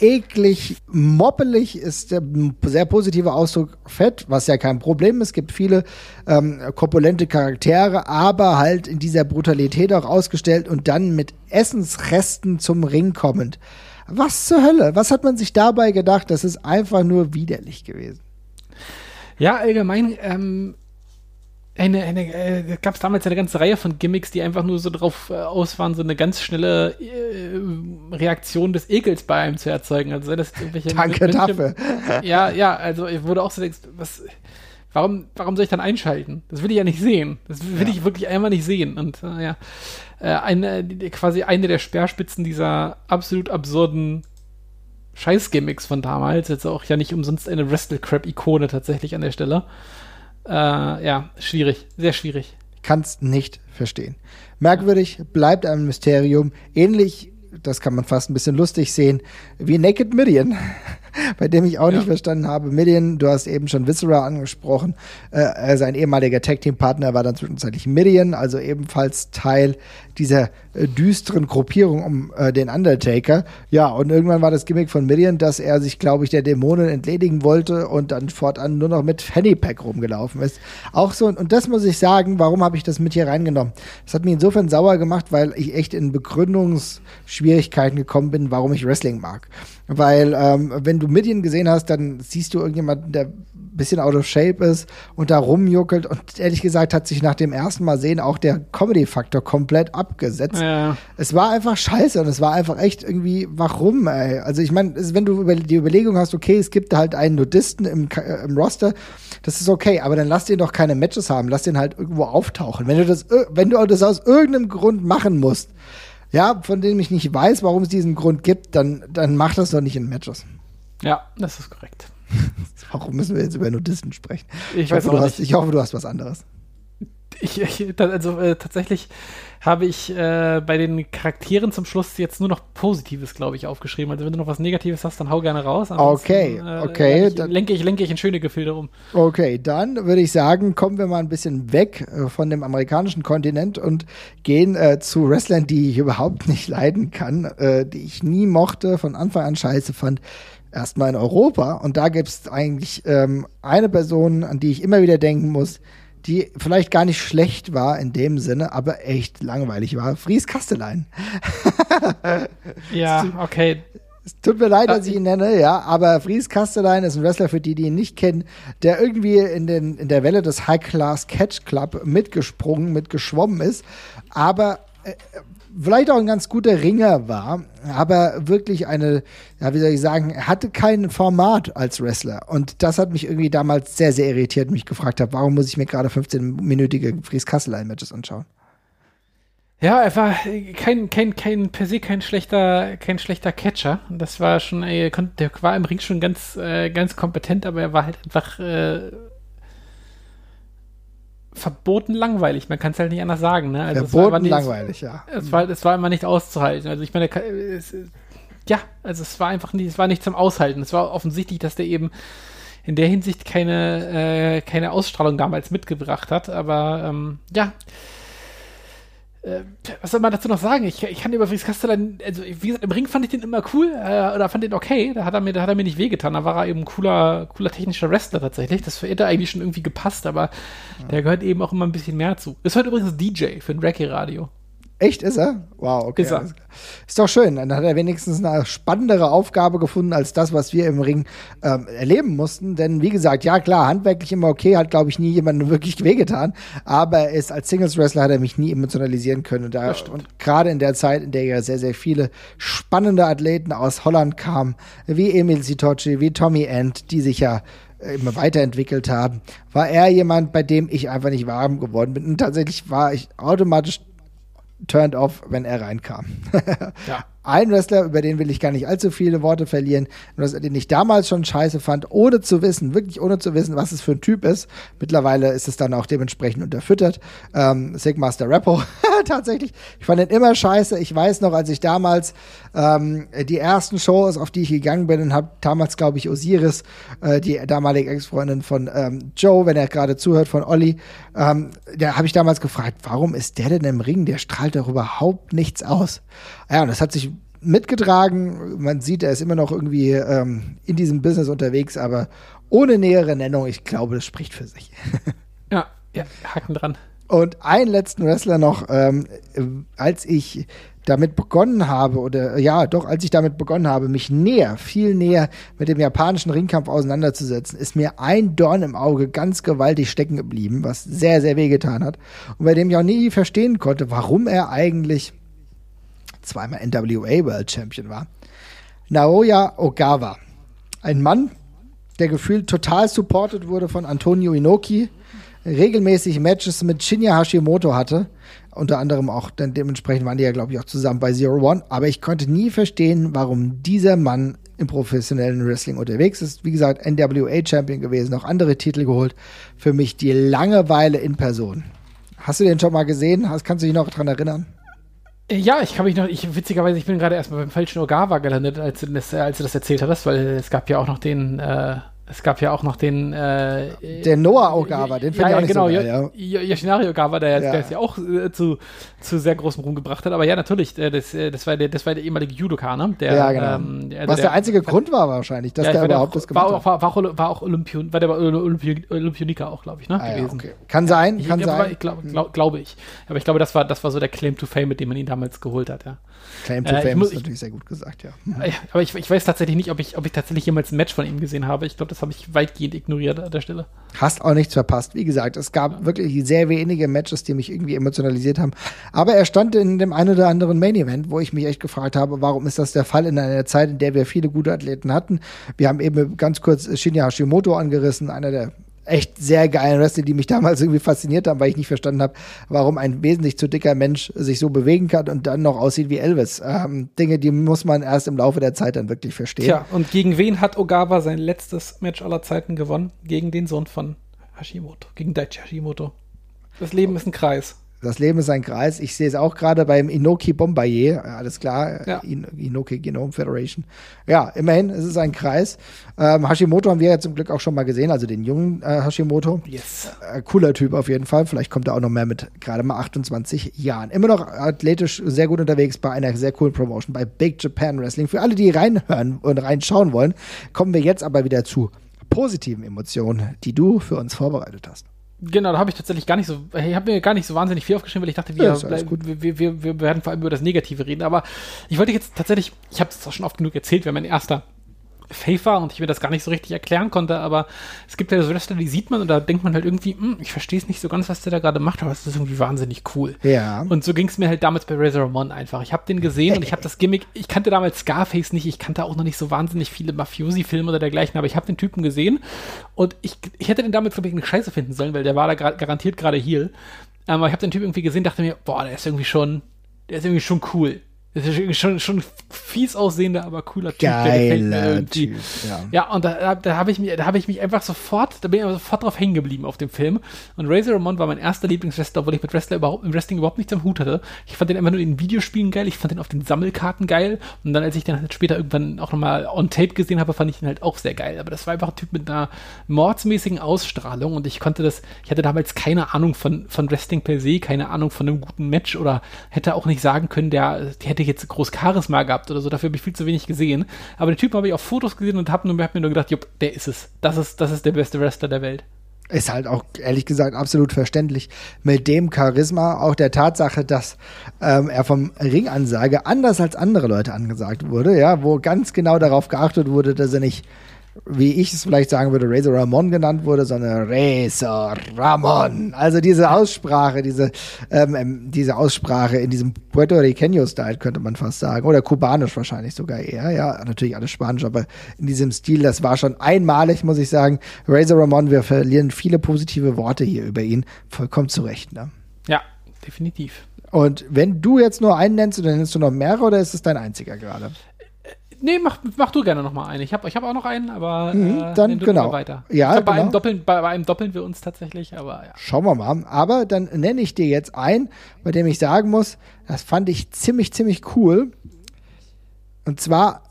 eklig, moppelig ist der sehr positive Ausdruck fett, was ja kein Problem ist. Es gibt viele ähm, korpulente Charaktere, aber halt in dieser Brutalität auch ausgestellt und dann mit Essensresten zum Ring kommend. Was zur Hölle? Was hat man sich dabei gedacht? Das ist einfach nur widerlich gewesen. Ja, allgemein, ähm, eine, eine, äh, gab es damals eine ganze Reihe von Gimmicks, die einfach nur so drauf äh, aus waren, so eine ganz schnelle äh, Reaktion des Ekels bei einem zu erzeugen. Also sei das irgendwelche Danke dafür. Ja, ja, also ich wurde auch so denkst, was, warum, warum soll ich dann einschalten? Das will ich ja nicht sehen. Das will Ja. ich wirklich einmal nicht sehen. Und äh, ja, äh, eine, quasi eine der Speerspitzen dieser absolut absurden Scheißgimmicks von damals. Jetzt auch ja nicht umsonst eine Wrestle-Crap-Ikone tatsächlich an der Stelle. Äh, ja, schwierig, sehr schwierig. Kann's nicht verstehen. Merkwürdig, bleibt ein Mysterium. Ähnlich, das kann man fast ein bisschen lustig sehen, wie Naked Midian, (laughs) bei dem ich auch Ja. nicht verstanden habe. Midian, du hast eben schon Viscera angesprochen. Äh, sein ehemaliger Tag-Team-Partner war dann zwischenzeitlich Midian, also ebenfalls Teil dieser äh, düsteren Gruppierung um äh, den Undertaker. Ja, und irgendwann war das Gimmick von Midian, dass er sich, glaube ich, der Dämonen entledigen wollte und dann fortan nur noch mit Fanny Pack rumgelaufen ist. Auch so, und das muss ich sagen, warum habe ich das mit hier reingenommen? Das hat mich insofern sauer gemacht, weil ich echt in Begründungsschwierigkeiten gekommen bin, warum ich Wrestling mag. Weil, ähm, wenn du Midian gesehen hast, dann siehst du irgendjemanden, der ein bisschen out of shape ist und da rumjuckelt und ehrlich gesagt hat sich nach dem ersten Mal sehen auch der Comedy-Faktor komplett abgesetzt. Ja. Es war einfach scheiße und es war einfach echt irgendwie, warum, ey? Also ich meine, wenn du über die Überlegung hast, okay, es gibt halt einen Nudisten im, äh, im Roster, das ist okay, aber dann lass den doch keine Matches haben, lass den halt irgendwo auftauchen. Wenn du das, ir- wenn du das aus irgendeinem Grund machen musst, ja, von dem ich nicht weiß, warum es diesen Grund gibt, dann, dann mach das doch nicht in Matches. Ja, das ist korrekt. (laughs) Warum müssen wir jetzt über Nudisten sprechen? Ich, hoffe, weiß du auch hast, nicht. ich hoffe, du hast was anderes. Ich, ich, also äh, tatsächlich habe ich äh, bei den Charakteren zum Schluss jetzt nur noch Positives, glaube ich, aufgeschrieben. Also wenn du noch was Negatives hast, dann hau gerne raus. Okay, okay, Ich, dann- lenke, ich lenke ich in schöne Gefilde um. Okay, dann würde ich sagen, kommen wir mal ein bisschen weg äh, von dem amerikanischen Kontinent und gehen äh, zu Wrestlern, die ich überhaupt nicht leiden kann, äh, die ich nie mochte, von Anfang an scheiße fand. Erstmal in Europa. Und da gibt es eigentlich ähm, eine Person, an die ich immer wieder denken muss, die vielleicht gar nicht schlecht war in dem Sinne, aber echt langweilig war. Fries Kastelein. (laughs) Ja, okay. Es tut mir leid, Ah, dass ich ihn nenne, ja, aber Fries Kastelein ist ein Wrestler, für die, die ihn nicht kennen, der irgendwie in, den, in der Welle des High Class Catch Club mitgesprungen, mitgeschwommen ist, aber äh, vielleicht auch ein ganz guter Ringer war, aber wirklich eine, ja, wie soll ich sagen, er hatte kein Format als Wrestler. Und das hat mich irgendwie damals sehr, sehr irritiert, mich gefragt habe, warum muss ich mir gerade 15-minütige Fries Kastelein-Matches anschauen? Ja, er war kein, kein, kein, per se kein schlechter, kein schlechter Catcher. Das war schon, ey, kon- der war im Ring schon ganz, äh, ganz kompetent, aber er war halt einfach äh, verboten langweilig. Man kann es halt nicht anders sagen. Ne? Also Verboten nicht, langweilig, ja. Es war, es war immer nicht auszuhalten. Also ich meine, es, ja, also es war einfach nicht, es war nicht zum Aushalten. Es war offensichtlich, dass der eben in der Hinsicht keine, äh, keine Ausstrahlung damals mitgebracht hat. Aber ähm, ja, was soll man dazu noch sagen? Ich, ich kann über Fritz Castellan, also wie gesagt, im Ring fand ich den immer cool äh, oder fand den okay. Da hat er mir, da hat er mir nicht wehgetan. Da war er eben ein cooler, cooler technischer Wrestler tatsächlich. Das hätte eigentlich schon irgendwie gepasst, aber ja. der gehört eben auch immer ein bisschen mehr zu. Ist heute übrigens DJ für ein Reggae-Radio. Echt, ist er? Wow, okay. Ist, er. ist doch schön. Dann hat er wenigstens eine spannendere Aufgabe gefunden als das, was wir im Ring ähm, erleben mussten. Denn wie gesagt, ja klar, handwerklich immer okay, hat glaube ich nie jemandem (laughs) wirklich wehgetan. Aber er ist als Singles-Wrestler hat er mich nie emotionalisieren können. Und, da, und gerade in der Zeit, in der ja sehr, sehr viele spannende Athleten aus Holland kamen, wie Emil Sitoci, wie Tommy End, die sich ja immer weiterentwickelt haben, war er jemand, bei dem ich einfach nicht warm geworden bin. Und tatsächlich war ich automatisch turned off, wenn er reinkam. ja. (laughs) Ein Wrestler, über den will ich gar nicht allzu viele Worte verlieren, den ich damals schon scheiße fand, ohne zu wissen, wirklich ohne zu wissen, was es für ein Typ ist. Mittlerweile ist es dann auch dementsprechend unterfüttert. Ähm, Sigmaster Rappo, (laughs) tatsächlich. Ich fand den immer scheiße. Ich weiß noch, als ich damals ähm, die ersten Shows, auf die ich gegangen bin, und habe damals, glaube ich, Osiris, äh, die damalige Ex-Freundin von ähm, Joe, wenn er gerade zuhört, von Olli, ähm, da habe ich damals gefragt, warum ist der denn im Ring? Der strahlt doch überhaupt nichts aus. Ja, und das hat sich mitgetragen. Man sieht, er ist immer noch irgendwie ähm, in diesem Business unterwegs, aber ohne nähere Nennung, ich glaube, das spricht für sich. (laughs) ja, ja, Haken dran. Und einen letzten Wrestler noch, ähm, als ich damit begonnen habe, oder ja, doch, als ich damit begonnen habe, mich näher, viel näher mit dem japanischen Ringkampf auseinanderzusetzen, ist mir ein Dorn im Auge ganz gewaltig stecken geblieben, was sehr, sehr wehgetan hat. Und bei dem ich auch nie verstehen konnte, warum er eigentlich zweimal NWA World Champion war. Naoya Ogawa. Ein Mann, der gefühlt total supported wurde von Antonio Inoki, regelmäßig Matches mit Shinya Hashimoto hatte. Unter anderem auch, denn dementsprechend waren die ja, glaube ich, auch zusammen bei Zero One. Aber ich konnte nie verstehen, warum dieser Mann im professionellen Wrestling unterwegs ist. Wie gesagt, NWA Champion gewesen, auch andere Titel geholt. Für mich die Langeweile in Person. Hast du den schon mal gesehen? Kannst du dich noch daran erinnern? Ja, ich kann mich noch, ich witzigerweise, ich bin gerade erstmal beim falschen Ogawa gelandet, als du das, als du das erzählt hattest, weil es gab ja auch noch den, äh, es gab ja auch noch den äh, Der Noah Ogawa, den finde ja, ich auch genau, nicht so geil, ja. Yoshinari Ogawa, der, ja. der es ja auch äh, zu, zu sehr großem Ruhm gebracht hat. Aber ja, natürlich, äh, das, äh, das, war der, das war der ehemalige Judoka, ne? Der, ja, genau. Ähm, der, Was der, der einzige der, Grund war wahrscheinlich, dass ja, der überhaupt das gemacht war, hat. War, war, auch, war auch Olympion, war der Olympi Olympioniker auch, glaube ich, ne? Ah, gewesen. Okay. Kann sein, kann ich, sein. Ich glaube glaub, glaub ich. Aber ich glaube, das war, das war so der Claim to Fame, mit dem man ihn damals geholt hat, ja. Claim to äh, Fame muss, ist natürlich sehr gut gesagt, ja. Aber ich, ich weiß tatsächlich nicht, ob ich, ob ich tatsächlich jemals ein Match von ihm gesehen habe. Ich glaube, das habe ich weitgehend ignoriert an der Stelle. Hast auch nichts verpasst. Wie gesagt, es gab ja. wirklich sehr wenige Matches, die mich irgendwie emotionalisiert haben. Aber er stand in dem einen oder anderen Main Event, wo ich mich echt gefragt habe, warum ist das der Fall in einer Zeit, in der wir viele gute Athleten hatten. Wir haben eben ganz kurz Shinya Hashimoto angerissen, einer der echt sehr geilen Wrestler, die mich damals irgendwie fasziniert haben, weil ich nicht verstanden habe, warum ein wesentlich zu dicker Mensch sich so bewegen kann und dann noch aussieht wie Elvis. Ähm, Dinge, die muss man erst im Laufe der Zeit dann wirklich verstehen. Tja, und gegen wen hat Ogawa sein letztes Match aller Zeiten gewonnen? Gegen den Sohn von Hashimoto, gegen Daichi Hashimoto. Das Leben ist ein Kreis das Leben ist ein Kreis. Ich sehe es auch gerade beim Inoki Bombardier. Alles klar. Ja. In, Inoki Genome Federation. Ja, immerhin, es ist ein Kreis. Ähm, Hashimoto haben wir ja zum Glück auch schon mal gesehen, also den jungen äh, Hashimoto. Yes. Äh, cooler Typ auf jeden Fall. Vielleicht kommt er auch noch mehr mit gerade mal 28 Jahren. Immer noch athletisch sehr gut unterwegs bei einer sehr coolen Promotion bei Big Japan Wrestling. Für alle, die reinhören und reinschauen wollen, kommen wir jetzt aber wieder zu positiven Emotionen, die du für uns vorbereitet hast. Genau, da habe ich tatsächlich gar nicht so, ich habe mir gar nicht so wahnsinnig viel aufgeschrieben, weil ich dachte, wir, ja, wir, wir, wir, werden vor allem über das Negative reden. Aber ich wollte jetzt tatsächlich, ich habe es schon oft genug erzählt, wer mein erster Faith und ich mir das gar nicht so richtig erklären konnte, aber es gibt ja so Wrestler, die sieht man und da denkt man halt irgendwie, hm, ich verstehe es nicht so ganz, was der da gerade macht, aber es ist irgendwie wahnsinnig cool. Ja. Und so ging es mir halt damals bei Razor Ramon einfach. Ich habe den gesehen und ich habe das Gimmick, ich kannte damals Scarface nicht, ich kannte auch noch nicht so wahnsinnig viele Mafiosi-Filme oder dergleichen, aber ich habe den Typen gesehen und ich, ich hätte den damals, glaube ich, eine Scheiße finden sollen, weil der war da garantiert gerade hier. Aber ich habe den Typ irgendwie gesehen, dachte mir, boah, der ist irgendwie schon, der ist irgendwie schon cool Das ist schon, schon fies aussehender, aber cooler Typ. Geiler Typ, ja. ja, und da, da habe ich, mich, da hab ich mich einfach sofort, da bin ich sofort drauf hängen geblieben auf dem Film. Und Razor Ramon war mein erster Lieblingswrestler, obwohl ich mit Wrestler überhaupt, im Wrestling überhaupt nichts am Hut hatte. Ich fand den einfach nur in Videospielen geil, ich fand den auf den Sammelkarten geil. Und dann, als ich den halt später irgendwann auch nochmal on Tape gesehen habe, fand ich den halt auch sehr geil. Aber das war einfach ein Typ mit einer mordsmäßigen Ausstrahlung und ich konnte das, ich hatte damals keine Ahnung von, von Wrestling per se, keine Ahnung von einem guten Match oder hätte auch nicht sagen können, der, der hätte jetzt groß Charisma gehabt oder so, dafür habe ich viel zu wenig gesehen. Aber den Typen habe ich auf Fotos gesehen und habe hab mir nur gedacht, jupp, der ist es. Das ist, das ist der beste Wrestler der Welt. Ist halt auch, ehrlich gesagt, absolut verständlich. Mit dem Charisma, auch der Tatsache, dass ähm, er vom Ringansage anders als andere Leute angesagt wurde, ja, wo ganz genau darauf geachtet wurde, dass er nicht wie ich es vielleicht sagen würde, Razor Ramon genannt wurde, sondern Razor Ramon. Also diese Aussprache, diese, ähm, ähm diese Aussprache in diesem Puerto Riqueño-Style könnte man fast sagen. Oder kubanisch wahrscheinlich sogar eher. Ja, natürlich alles Spanisch, aber in diesem Stil, das war schon einmalig, muss ich sagen. Razor Ramon, wir verlieren viele positive Worte hier über ihn. Vollkommen zu Recht, ne? Ja, definitiv. Und wenn du jetzt nur einen nennst, dann nennst du noch mehrere oder ist es dein einziger gerade? Nee, mach, mach du gerne noch mal einen. Ich habe ich hab auch noch einen, aber mhm, äh, dann genau. weiter. Ja, glaub, bei, genau. einem doppeln, bei, bei, einem doppeln wir uns tatsächlich, aber ja. Schauen wir mal. Aber dann nenne ich dir jetzt einen, bei dem ich sagen muss, das fand ich ziemlich, ziemlich cool. Und zwar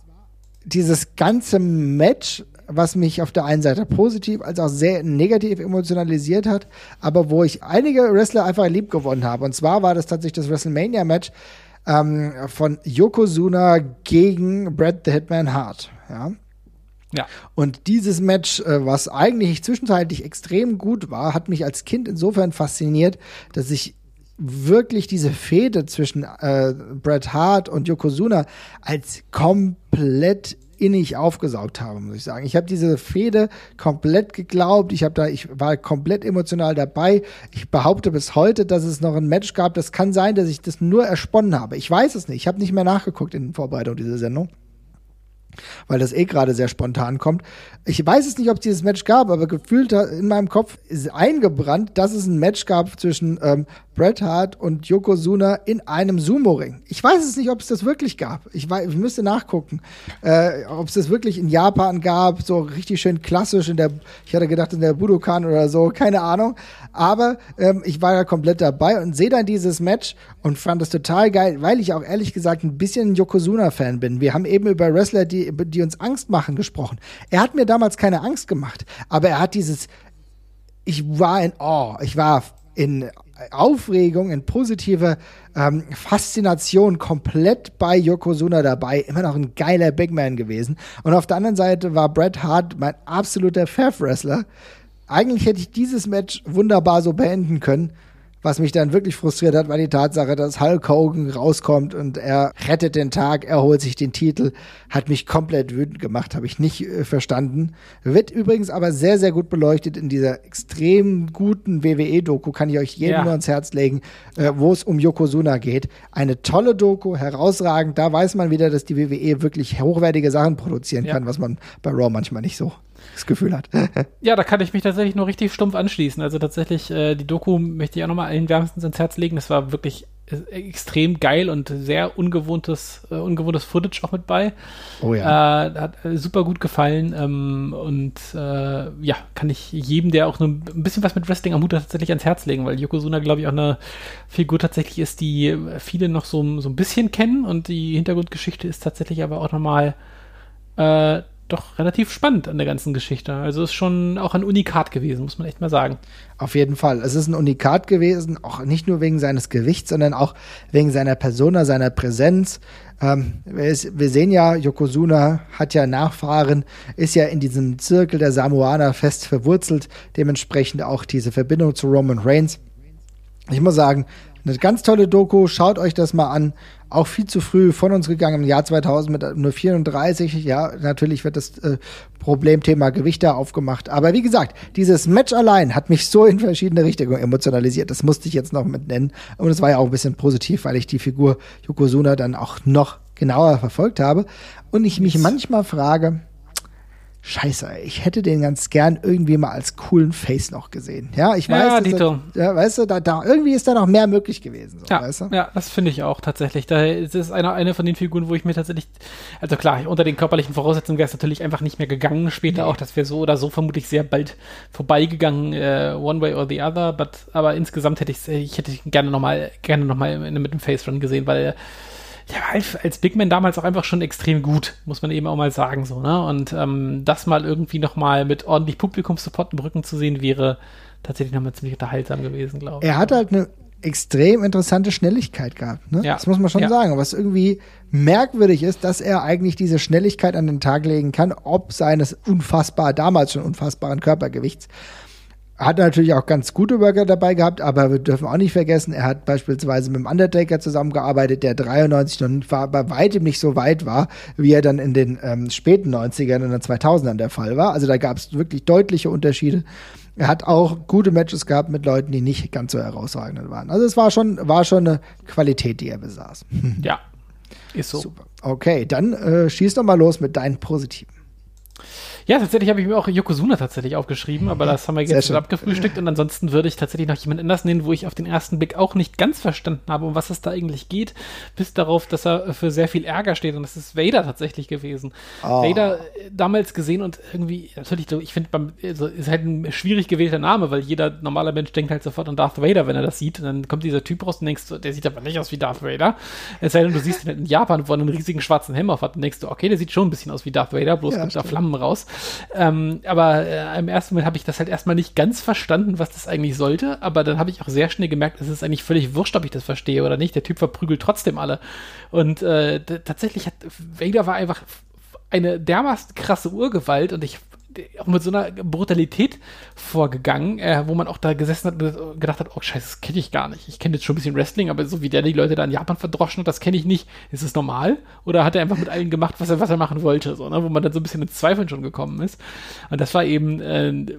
dieses ganze Match, was mich auf der einen Seite positiv als auch sehr negativ emotionalisiert hat, aber wo ich einige Wrestler einfach lieb gewonnen habe. Und zwar war das tatsächlich das WrestleMania-Match ähm, von Yokozuna gegen Brad the Hitman Hart. Ja. Ja. Und dieses Match, äh, was eigentlich zwischenzeitlich extrem gut war, hat mich als Kind insofern fasziniert, dass ich wirklich diese Fehde zwischen äh, Bret Hart und Yokozuna als komplett innig aufgesaugt habe, muss ich sagen. Ich habe diese Fehde komplett geglaubt. Ich habe da, ich war komplett emotional dabei. Ich behaupte bis heute, dass es noch ein Match gab. Das kann sein, dass ich das nur ersponnen habe. Ich weiß es nicht. Ich habe nicht mehr nachgeguckt in Vorbereitung dieser Sendung weil das eh gerade sehr spontan kommt. Ich weiß es nicht, ob es dieses Match gab, aber gefühlt in meinem Kopf ist eingebrannt, dass es ein Match gab zwischen ähm, Bret Hart und Yokozuna in einem Sumo-Ring. Ich weiß es nicht, ob es das wirklich gab. Ich, weiß, ich müsste nachgucken, äh, ob es das wirklich in Japan gab, so richtig schön klassisch in der, ich hatte gedacht in der Budokan oder so, (laughs) keine Ahnung. Aber ähm, ich war ja komplett dabei und sehe dann dieses Match und fand es total geil, weil ich auch ehrlich gesagt ein bisschen Yokozuna-Fan bin. Wir haben eben über Wrestler, die, die uns Angst machen, gesprochen. Er hat mir damals keine Angst gemacht, aber er hat dieses, ich war in Awe, ich war in Aufregung, in positive ähm, Faszination komplett bei Yokozuna dabei. Immer noch ein geiler Big Man gewesen. Und auf der anderen Seite war Bret Hart mein absoluter Fav-Wrestler eigentlich hätte ich dieses Match wunderbar so beenden können. Was mich dann wirklich frustriert hat, war die Tatsache, dass Hulk Hogan rauskommt und er rettet den Tag, er holt sich den Titel, hat mich komplett wütend gemacht, habe ich nicht äh, verstanden. Wird übrigens aber sehr, sehr gut beleuchtet in dieser extrem guten WWE-Doku, kann ich euch jedem ja. nur ans Herz legen, äh, wo es um Yokozuna geht. Eine tolle Doku, herausragend, da weiß man wieder, dass die WWE wirklich hochwertige Sachen produzieren ja. kann, was man bei Raw manchmal nicht so das Gefühl hat. (laughs) ja, da kann ich mich tatsächlich nur richtig stumpf anschließen. Also tatsächlich, äh, die Doku möchte ich auch nochmal allen wärmstens ins Herz legen. Das war wirklich äh, extrem geil und sehr ungewohntes, äh, ungewohntes Footage auch mit bei. Oh ja. Äh, hat äh, super gut gefallen ähm, und äh, ja, kann ich jedem, der auch nur ein bisschen was mit Wrestling am Hut hat, tatsächlich ans Herz legen, weil Yokozuna, glaube ich, auch eine Figur tatsächlich ist, die viele noch so, so ein bisschen kennen und die Hintergrundgeschichte ist tatsächlich aber auch nochmal äh, doch relativ spannend an der ganzen Geschichte. Also ist schon auch ein Unikat gewesen, muss man echt mal sagen. Auf jeden Fall. Es ist ein Unikat gewesen, auch nicht nur wegen seines Gewichts, sondern auch wegen seiner Persona, seiner Präsenz. Ähm, wir sehen ja, Yokozuna hat ja Nachfahren, ist ja in diesem Zirkel der Samoaner fest verwurzelt, dementsprechend auch diese Verbindung zu Roman Reigns. Ich muss sagen, eine ganz tolle Doku, schaut euch das mal an. Auch viel zu früh von uns gegangen im Jahr 2000 mit nur 34. Ja, natürlich wird das äh, Problemthema Gewicht da aufgemacht. Aber wie gesagt, dieses Match allein hat mich so in verschiedene Richtungen emotionalisiert. Das musste ich jetzt noch mit nennen. Und es war ja auch ein bisschen positiv, weil ich die Figur Yokozuna dann auch noch genauer verfolgt habe. Und ich mich manchmal frage, Scheiße, ich hätte den ganz gern irgendwie mal als coolen Face noch gesehen. Ja, ich weiß, Ja, Dito. Er, ja, weißt du, da, da irgendwie ist da noch mehr möglich gewesen. So, Ja, weißt du? ja, das finde ich auch tatsächlich. Da ist es eine, eine von den Figuren, wo ich mir tatsächlich, also klar, unter den körperlichen Voraussetzungen wäre es natürlich einfach nicht mehr gegangen. Später auch, das wäre so oder so vermutlich sehr bald vorbeigegangen, äh, one way or the other. But, aber insgesamt hätte ich ich hätte gerne nochmal gerne noch mal mit dem Face Run gesehen, weil ja, als, als Big Man damals auch einfach schon extrem gut, muss man eben auch mal sagen, so, ne? Und ähm, das mal irgendwie nochmal mit ordentlich Publikumssupport im Rücken zu sehen, wäre tatsächlich nochmal ziemlich unterhaltsam gewesen, glaube ich. Er hat halt eine extrem interessante Schnelligkeit gehabt. Ne? Ja. Das muss man schon Ja. sagen. Was irgendwie merkwürdig ist, dass er eigentlich diese Schnelligkeit an den Tag legen kann, ob seines unfassbar, damals schon unfassbaren Körpergewichts. Hat natürlich auch ganz gute Worker dabei gehabt, aber wir dürfen auch nicht vergessen, er hat beispielsweise mit dem Undertaker zusammengearbeitet, der 93 noch war, bei weitem nicht so weit war, wie er dann in den ähm, späten 90ern und den 2000ern der Fall war. Also da gab es wirklich deutliche Unterschiede. Er hat auch gute Matches gehabt mit Leuten, die nicht ganz so herausragend waren. Also es war schon, war schon eine Qualität, die er besaß. Ja, (laughs) ist so. Super. Okay, dann äh, schieß doch mal los mit deinen Positiven. Ja, tatsächlich habe ich mir auch Yokozuna tatsächlich aufgeschrieben, aber das haben wir jetzt schon abgefrühstückt und ansonsten würde ich tatsächlich noch jemand anders nennen, wo ich auf den ersten Blick auch nicht ganz verstanden habe, um was es da eigentlich geht, bis darauf, dass er für sehr viel Ärger steht und das ist Vader tatsächlich gewesen. Oh. Vader äh, damals gesehen und irgendwie, natürlich, ich finde, also, ist halt ein schwierig gewählter Name, weil jeder normaler Mensch denkt halt sofort an Darth Vader, wenn er das sieht und dann kommt dieser Typ raus und denkst, du, der sieht aber nicht aus wie Darth Vader. Es sei denn, du siehst ihn halt in Japan, wo er einen riesigen schwarzen Helm auf hat und denkst du, okay, der sieht schon ein bisschen aus wie Darth Vader, bloß Ja, kommt da stimmt. Flammen raus. Ähm, aber äh, im ersten Moment habe ich das halt erstmal nicht ganz verstanden, was das eigentlich sollte. Aber dann habe ich auch sehr schnell gemerkt, es ist eigentlich völlig wurscht, ob ich das verstehe oder nicht. Der Typ verprügelt trotzdem alle. Und äh, tatsächlich hat Vader war einfach eine dermaßen krasse Urgewalt und ich auch mit so einer Brutalität vorgegangen, äh, wo man auch da gesessen hat und gedacht hat, oh scheiße, das kenne ich gar nicht. Ich kenne jetzt schon ein bisschen Wrestling, aber so wie der die Leute da in Japan verdroschen hat, das kenne ich nicht. Ist es normal? Oder hat er einfach mit allen gemacht, was er, was er machen wollte? So, ne? Wo man dann so ein bisschen ins Zweifeln schon gekommen ist. Und das war eben äh,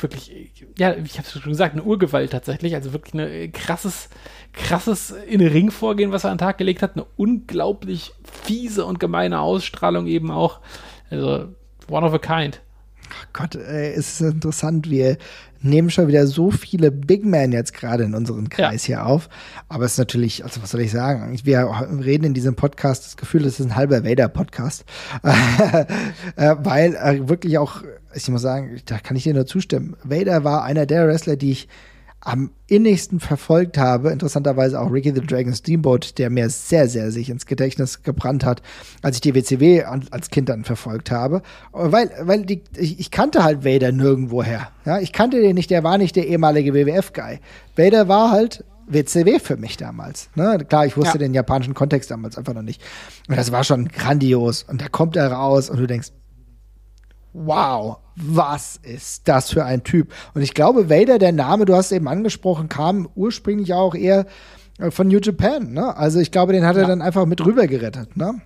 wirklich, ja, ich habe es schon gesagt, eine Urgewalt tatsächlich. Also wirklich ein äh, krasses, krasses in Ring vorgehen, was er an den Tag gelegt hat. Eine unglaublich fiese und gemeine Ausstrahlung eben auch. Also one of a kind. Gott, ey, es ist interessant. Wir nehmen schon wieder so viele Big Men jetzt gerade in unseren Kreis hier auf. Aber es ist natürlich, also was soll ich sagen? Wir reden in diesem Podcast das Gefühl, es ist ein halber Vader-Podcast. (laughs) äh, weil äh, wirklich auch, ich muss sagen, da kann ich dir nur zustimmen. Vader war einer der Wrestler, die ich am innigsten verfolgt habe, interessanterweise auch Ricky the Dragon Steamboat, der mir sehr, sehr sich ins Gedächtnis gebrannt hat, als ich die WCW als Kind dann verfolgt habe. Weil, weil die, ich, ich kannte halt Vader nirgendwoher. Ja, ich kannte den nicht, der war nicht der ehemalige WWF-Guy. Vader war halt WCW für mich damals. Ne? Klar, ich wusste Ja. den japanischen Kontext damals einfach noch nicht. Und das war schon grandios. Und da kommt er raus und du denkst, wow, was ist das für ein Typ? Und ich glaube, Vader, der Name, du hast eben angesprochen, kam ursprünglich auch eher äh, von New Japan. Ne? Also ich glaube, den hat er Ja. dann einfach mit rüber gerettet. Ne?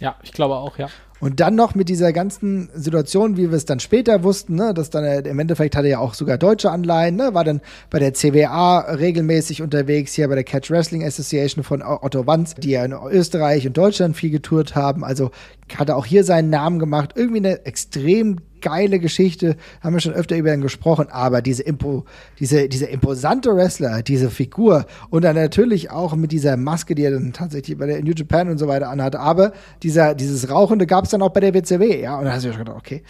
Ja, ich glaube auch, ja. Und dann noch mit dieser ganzen Situation, wie wir es dann später wussten, ne, dass dann äh, im Endeffekt hatte er ja auch sogar deutsche Anleihen, ne, war dann bei der CWA regelmäßig unterwegs, hier bei der Catch Wrestling Association von Otto Wanz, die ja in Österreich und Deutschland viel getourt haben. Also hat er auch hier seinen Namen gemacht. Irgendwie eine extrem geile Geschichte, haben wir schon öfter über ihn gesprochen, aber diese Impo, diese, diese imposante Wrestler, diese Figur und dann natürlich auch mit dieser Maske, die er dann tatsächlich bei der New Japan und so weiter anhatte, aber dieser, dieses Rauchende gab es dann auch bei der WCW, ja, und da hast du schon gedacht, okay,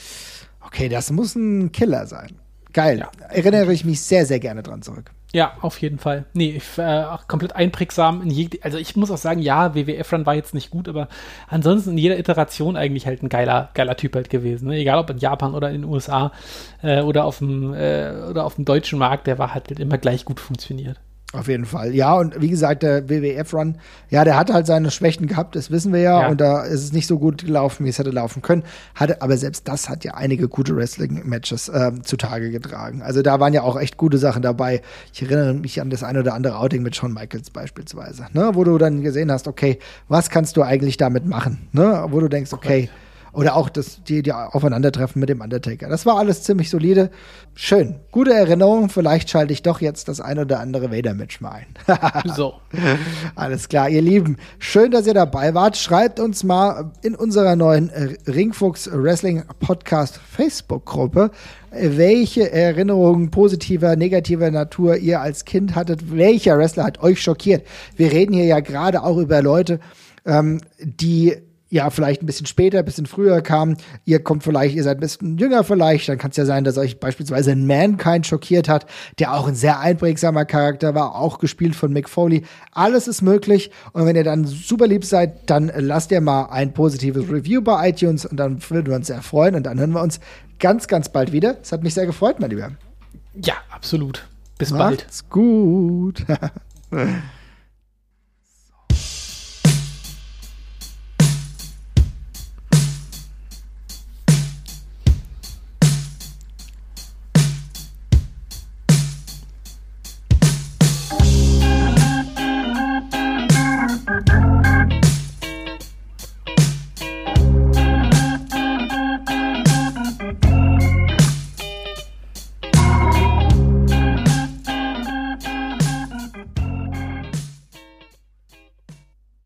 okay, das muss ein Killer sein. Geil. Ja. Erinnere ich mich sehr, sehr gerne dran zurück. Ja, auf jeden Fall. Nee, ich, äh, auch komplett einprägsam in jeg also ich muss auch sagen, ja, WWF-Run war jetzt nicht gut, aber ansonsten in jeder Iteration eigentlich halt ein geiler, geiler Typ halt gewesen. Ne? Egal ob in Japan oder in den USA äh, oder auf dem äh, oder auf dem deutschen Markt, der war halt immer gleich gut funktioniert. Auf jeden Fall. Ja, und wie gesagt, der WWF-Run, ja, der hat halt seine Schwächen gehabt, das wissen wir ja, Ja. und da ist es nicht so gut gelaufen, wie es hätte laufen können. Hatte, aber selbst das hat ja einige gute Wrestling-Matches ähm, zutage getragen. Also da waren ja auch echt gute Sachen dabei. Ich erinnere mich an das ein oder andere Outing mit Shawn Michaels beispielsweise, ne, wo du dann gesehen hast, okay, was kannst du eigentlich damit machen, ne, wo du denkst, okay, Oder auch das, die, die Aufeinandertreffen mit dem Undertaker. Das war alles ziemlich solide. Schön. Gute Erinnerung. Vielleicht schalte ich doch jetzt das ein oder andere Vader-Match mal ein. (laughs) so. Alles klar, ihr Lieben. Schön, dass ihr dabei wart. Schreibt uns mal in unserer neuen äh, Ringfuchs Wrestling Podcast Facebook-Gruppe, welche Erinnerungen positiver, negativer Natur ihr als Kind hattet. Welcher Wrestler hat euch schockiert? Wir reden hier ja gerade auch über Leute, ähm, die ja, vielleicht ein bisschen später, ein bisschen früher kamen. Ihr kommt vielleicht, ihr seid ein bisschen jünger vielleicht. Dann kann es ja sein, dass euch beispielsweise ein Mankind schockiert hat, der auch ein sehr einprägsamer Charakter war, auch gespielt von Mick Foley. Alles ist möglich. Und wenn ihr dann super lieb seid, dann lasst ihr mal ein positives Review bei iTunes und dann würden wir uns sehr freuen. Und dann hören wir uns ganz, ganz bald wieder. Es hat mich sehr gefreut, mein Lieber. Ja, absolut. Bis Macht's bald. gut. (laughs)